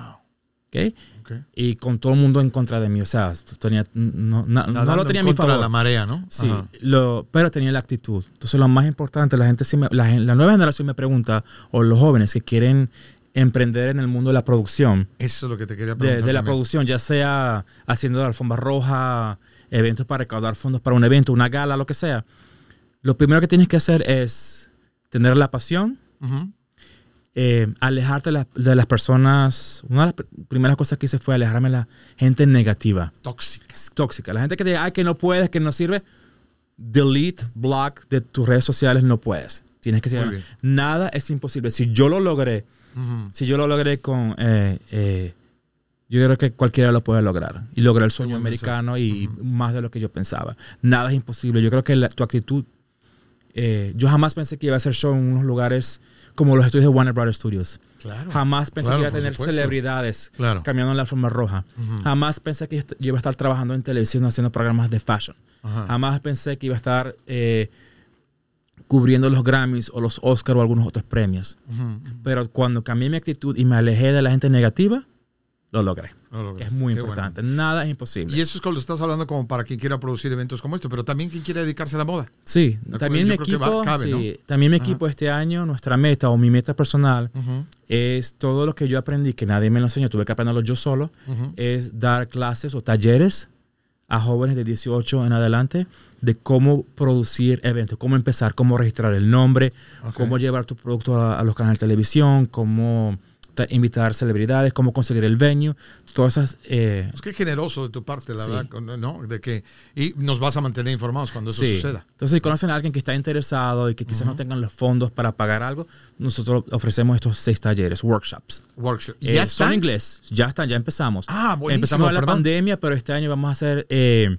¿ok? ok. Y con todo el mundo en contra de mí. O sea, tenía, no, na- no lo tenía a en mi favor. la marea, ¿no? Sí, lo, pero tenía la actitud. Entonces, lo más importante, la gente, me- la, la nueva generación me pregunta, o los jóvenes que quieren emprender en el mundo de la producción, Eso es lo que te quería preguntar. de la también. producción, ya sea haciendo la alfombra roja, eventos para recaudar fondos para un evento, una gala, lo que sea. Lo primero que tienes que hacer es tener la pasión, Ujú. eh, alejarte de, la- de las personas. Una de las pr- primeras cosas que hice fue alejarme de la gente negativa, Tóxica. tóxica. La gente que te diga, ay, que no puedes, que no sirve. Delete, block de tus redes sociales, no puedes. Tienes que decir, bien. nada es imposible. Si yo lo logré, Ujú. si yo lo logré con... eh, eh, yo creo que cualquiera lo puede lograr. Y logré el sueño americano y más de lo que yo pensaba. Nada es imposible. Yo creo que la- tu actitud... eh, yo jamás pensé que iba a hacer show en unos lugares como los estudios de Warner Brothers Studios. Claro. Jamás pensé Claro, que iba a tener supuesto. celebridades Claro. caminando en la forma roja. Jamás pensé que yo iba a estar trabajando en televisión haciendo programas de fashion. Ajá. Jamás pensé que iba a estar eh, cubriendo los Grammys o los Oscars o algunos otros premios. Ujú. Pero cuando cambié mi actitud y me alejé de la gente negativa, lo logré. Lo Que es muy Qué bueno. importante. Nada es imposible. Y eso es cuando estás hablando como para quien quiera producir eventos como esto, pero también quien quiera dedicarse a la moda. Sí, también mi equipo, va- cabe, ¿no? sí, también mi equipo este año, nuestra meta o mi meta personal Ujú. es todo lo que yo aprendí, que nadie me lo enseñó, tuve que aprenderlo yo solo, es dar clases o talleres a jóvenes de 18 en adelante de cómo producir eventos, cómo empezar, cómo registrar el nombre, cómo llevar tu producto a, a los canales de televisión, cómo invitar celebridades, cómo conseguir el venue, todas esas... eh, Pues qué generoso de tu parte, la Sí. verdad, ¿no? De que, y nos vas a mantener informados cuando eso sí. suceda. Entonces, si conocen a alguien que está interesado y que quizás no tengan los fondos para pagar algo, nosotros ofrecemos estos seis talleres, workshops. Workshop. ¿Y Eh, ya son están? en inglés, ya están, ya empezamos. Ah, buenísimo, Empezamos la pandemia, pero este año vamos a hacer, eh,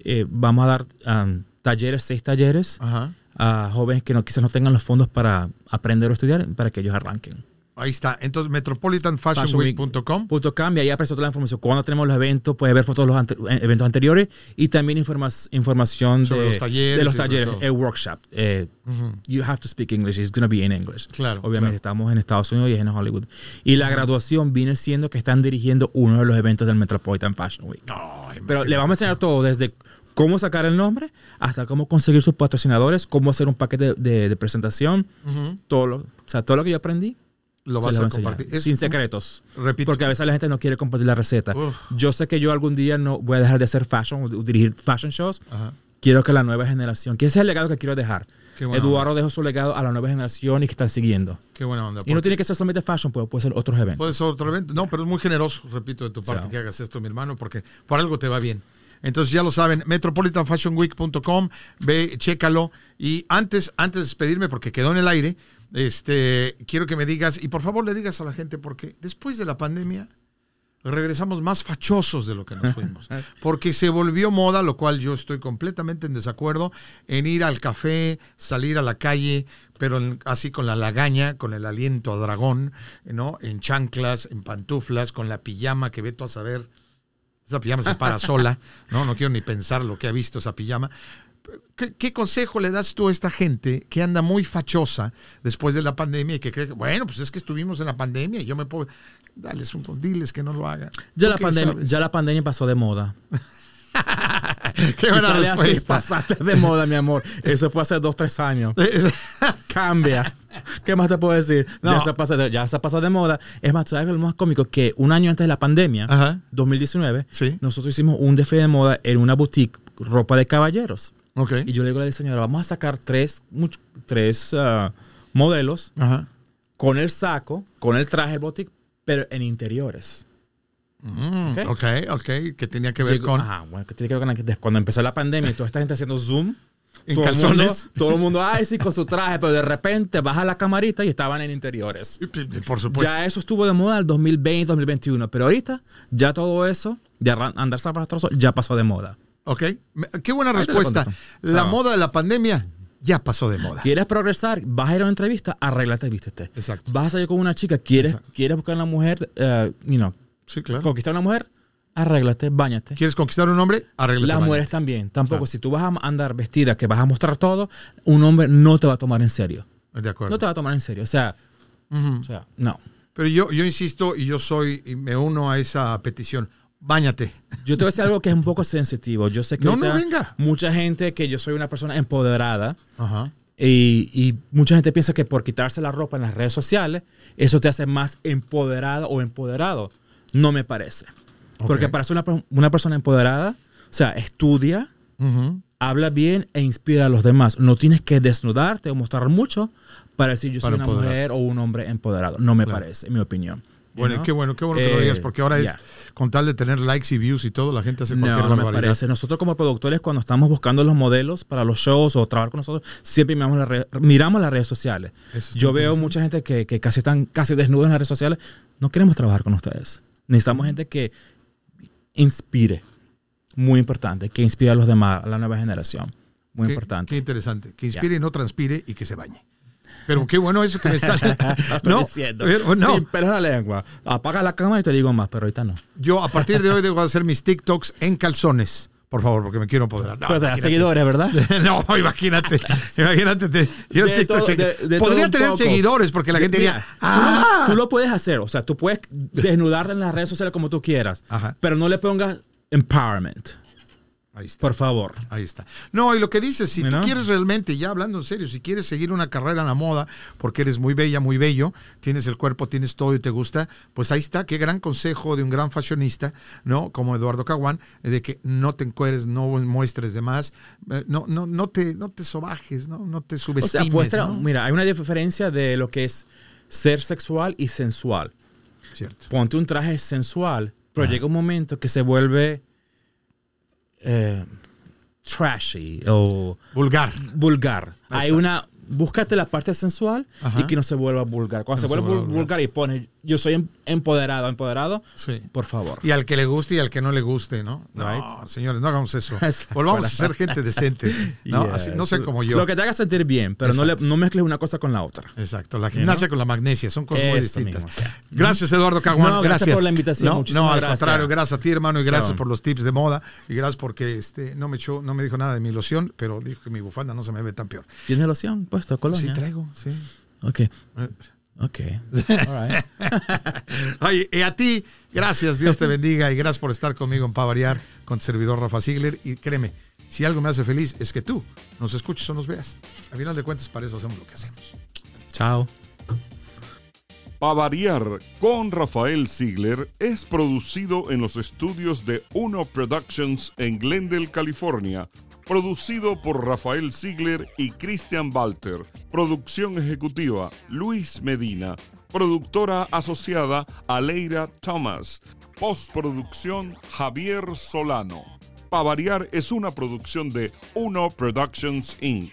eh, vamos a dar um, talleres, seis talleres Ajá. a jóvenes que no, quizás no tengan los fondos para aprender o estudiar, para que ellos arranquen. Ahí está. Entonces, metropolitanfashionweek.com. Punto com, y ahí aparece toda la información. Cuando tenemos los eventos, puedes ver fotos de los ante- eh, eventos anteriores y también informa- información Sobre de los talleres de los talleres, el workshop. Eh, You have to speak English, it's going to be in English. Claro, Obviamente claro. estamos en Estados Unidos y es en Hollywood. Y la graduación viene siendo que están dirigiendo uno de los eventos del Metropolitan Fashion Week. Pero le vamos a enseñar todo, desde cómo sacar el nombre hasta cómo conseguir sus patrocinadores, cómo hacer un paquete de, de presentación, todo lo, o sea, todo lo que yo aprendí. Lo vas les a compartir. Es sin secretos. Repito. Porque a veces la gente no quiere compartir la receta. Uf. Yo sé que yo algún día no voy a dejar de hacer fashion o dirigir fashion shows. Ajá. Quiero que la nueva generación, que ese es el legado que quiero dejar. Eduardo dejó su legado a la nueva generación y que están siguiendo. Qué buena onda. Y no tiene que ser solamente fashion, puede, puede ser otros eventos. Puede ser otro evento. No, pero es muy generoso, repito, de tu parte Sí. que hagas esto, mi hermano, porque por algo te va bien. Entonces ya lo saben, metropolitanfashionweek.com, ve, chécalo. Y antes, antes de despedirme, porque quedó en el aire, este, quiero que me digas, y por favor le digas a la gente, porque después de la pandemia regresamos más fachosos de lo que nos fuimos. Porque se volvió moda, lo cual yo estoy completamente en desacuerdo, en ir al café, salir a la calle, pero en- así con la lagaña, con el aliento a dragón, ¿no? En chanclas, en pantuflas, con la pijama que veto a saber. Esa pijama se para sola, ¿no? No quiero ni pensar lo que ha visto esa pijama. ¿Qué, qué consejo le das tú a esta gente que anda muy fachosa después de la pandemia y que cree que, bueno, pues es que estuvimos en la pandemia y yo me puedo. Dales un, diles que no lo hagan. ya, ¿Tú la pandemia, sabes? ya la pandemia pasó de moda. Qué Si buena sale así, respuesta. pasaste de moda, mi amor. Eso fue hace dos, tres años. Cambia. ¿Qué más te puedo decir? No. Ya, se pasa de, ya se pasa de moda. Es más, ¿tú ¿sabes lo más cómico? Que un año antes de la pandemia, Ajá. 2019, Sí. nosotros hicimos un desfile de moda en una boutique, ropa de caballeros. Ok. Y yo le digo a la diseñadora, vamos a sacar tres, much- tres ah, modelos Ajá. con el saco, con el traje, boutique, pero en interiores. Mm, ¿Ok? ok, ok, que tenía que ver Llegó- con Ajá, bueno, que tiene que ver con la- cuando empezó la pandemia y toda esta gente haciendo Zoom. en todo calzones. mundo- todo el mundo, ay, sí, con su traje, pero de repente baja la camarita y estaban en interiores. Por supuesto. ya eso estuvo de moda el 2020, 2021, pero ahorita ya todo eso de andar zapatos ya pasó de moda. Ok, qué buena respuesta. La moda de la pandemia ya pasó de moda. ¿Quieres progresar? Vas a ir a una entrevista, arréglate y vístete. Exacto. Vas a salir con una chica, ¿quieres, ¿quieres buscar una mujer, eh, you know, Sí, claro. conquistar a una mujer? Arréglate, bañate. ¿Quieres conquistar a un hombre? Arréglate. Las mujeres también. Tampoco, si tú vas a andar vestida, que vas a mostrar todo, un hombre no te va a tomar en serio. De acuerdo. No te va a tomar en serio. O sea, o sea no. Pero yo, yo insisto y yo soy y me uno a esa petición. Báñate. Yo te voy a decir algo que es un poco sensitivo. Yo sé que No, no, ahorita venga. mucha gente que yo soy una persona empoderada Ajá. y, y mucha gente piensa que por quitarse la ropa en las redes sociales, eso te hace más empoderada o empoderado. No me parece. Porque para ser una, per- una persona empoderada, o sea, estudia, habla bien e inspira a los demás. No tienes que desnudarte o mostrar mucho para decir yo soy Para una empoderarte. mujer o un hombre empoderado. No me Claro. parece, en mi opinión. Bueno, qué bueno, qué bueno que lo Eh, digas, porque ahora es con tal de tener likes y views y todo, la gente hace cualquier No, no me parece. Nosotros como productores, cuando estamos buscando los modelos para los shows o trabajar con nosotros, siempre miramos, las redes- miramos las redes sociales. Yo veo mucha gente que, que casi están casi desnudos en las redes sociales. No queremos trabajar con ustedes. Necesitamos gente que inspire. Muy importante. Que inspire a los demás, a la nueva generación. Muy Qué- importante. Qué interesante. Que inspire y no transpire y que se bañe. Pero qué bueno eso que me estás. no, diciendo. pero no. Sin pelos en la lengua. Apaga la cámara y te digo más, pero ahorita no. Yo a partir de hoy debo hacer mis TikToks en calzones. Por favor, porque me quiero empoderar. No, pero te seguidores, ¿verdad? No, imagínate. Imagínate. te- yo De TikTok todo- de- de Podría tener poco. seguidores porque la gente Mira, diría. tú, Ah, lo, tú lo puedes hacer, o sea, tú puedes desnudarte en las redes sociales como tú quieras, Ajá. pero no le pongas empowerment, Ahí está. por favor. Ahí está. No, y lo que dices, si tú quieres realmente, ya hablando en serio, si quieres seguir una carrera en la moda, porque eres muy bella, muy bello, tienes el cuerpo, tienes todo y te gusta, pues ahí está, qué gran consejo de un gran fashionista, ¿no? Como Eduardo Caguán, de que no te encueres, no muestres de más, eh, no, no, no te, no te sobajes, ¿no? No te O subestimes. sea, muestra- ¿no? mira, hay una diferencia de lo que es ser sexual y sensual. Cierto. Ponte un traje sensual, pero llega un momento que se vuelve eh, trashy o Vulgar. vulgar. Hay una. Búscate la parte sensual Ajá. y que no se vuelva vulgar. Cuando No se vuelva vul- vulgar. vulgar y pones, yo soy em- empoderado, empoderado, Sí. por favor. Y al que le guste y al que no le guste, ¿no? No, Right. señores, no hagamos eso. Volvamos a ser gente decente. ¿no? Así, no sé como yo. Lo que te haga sentir bien, pero no, le, no mezcles una cosa con la otra. Exacto, la gimnasia con la magnesia, son cosas muy distintas. mismo, o sea. Gracias, Eduardo Caguán. No, gracias. gracias por la invitación, No, no, al gracias. contrario, gracias a ti, hermano, y gracias So. por los tips de moda. Y gracias porque este, no, me echó, no me dijo nada de mi loción, pero dijo que mi bufanda no se me ve tan peor. ¿Tienes loción puesto, colonia? Sí, traigo, sí. Ok. Ok. All right. Oye, y a ti, gracias, Dios te bendiga y gracias por estar conmigo en Pavariar con tu servidor Rafa Ziegler. Y créeme, si algo me hace feliz es que tú nos escuches o nos veas. A final de cuentas, para eso hacemos lo que hacemos. Chao. Pa' variar con Rafael Ziegler es producido en los estudios de Uno Productions en Glendale, California. Producido por Rafael Ziegler y Christian Walter. Producción ejecutiva Luis Medina. Productora asociada Aleira Thomas. Postproducción Javier Solano. Pa' variar es una producción de Uno Productions Inc.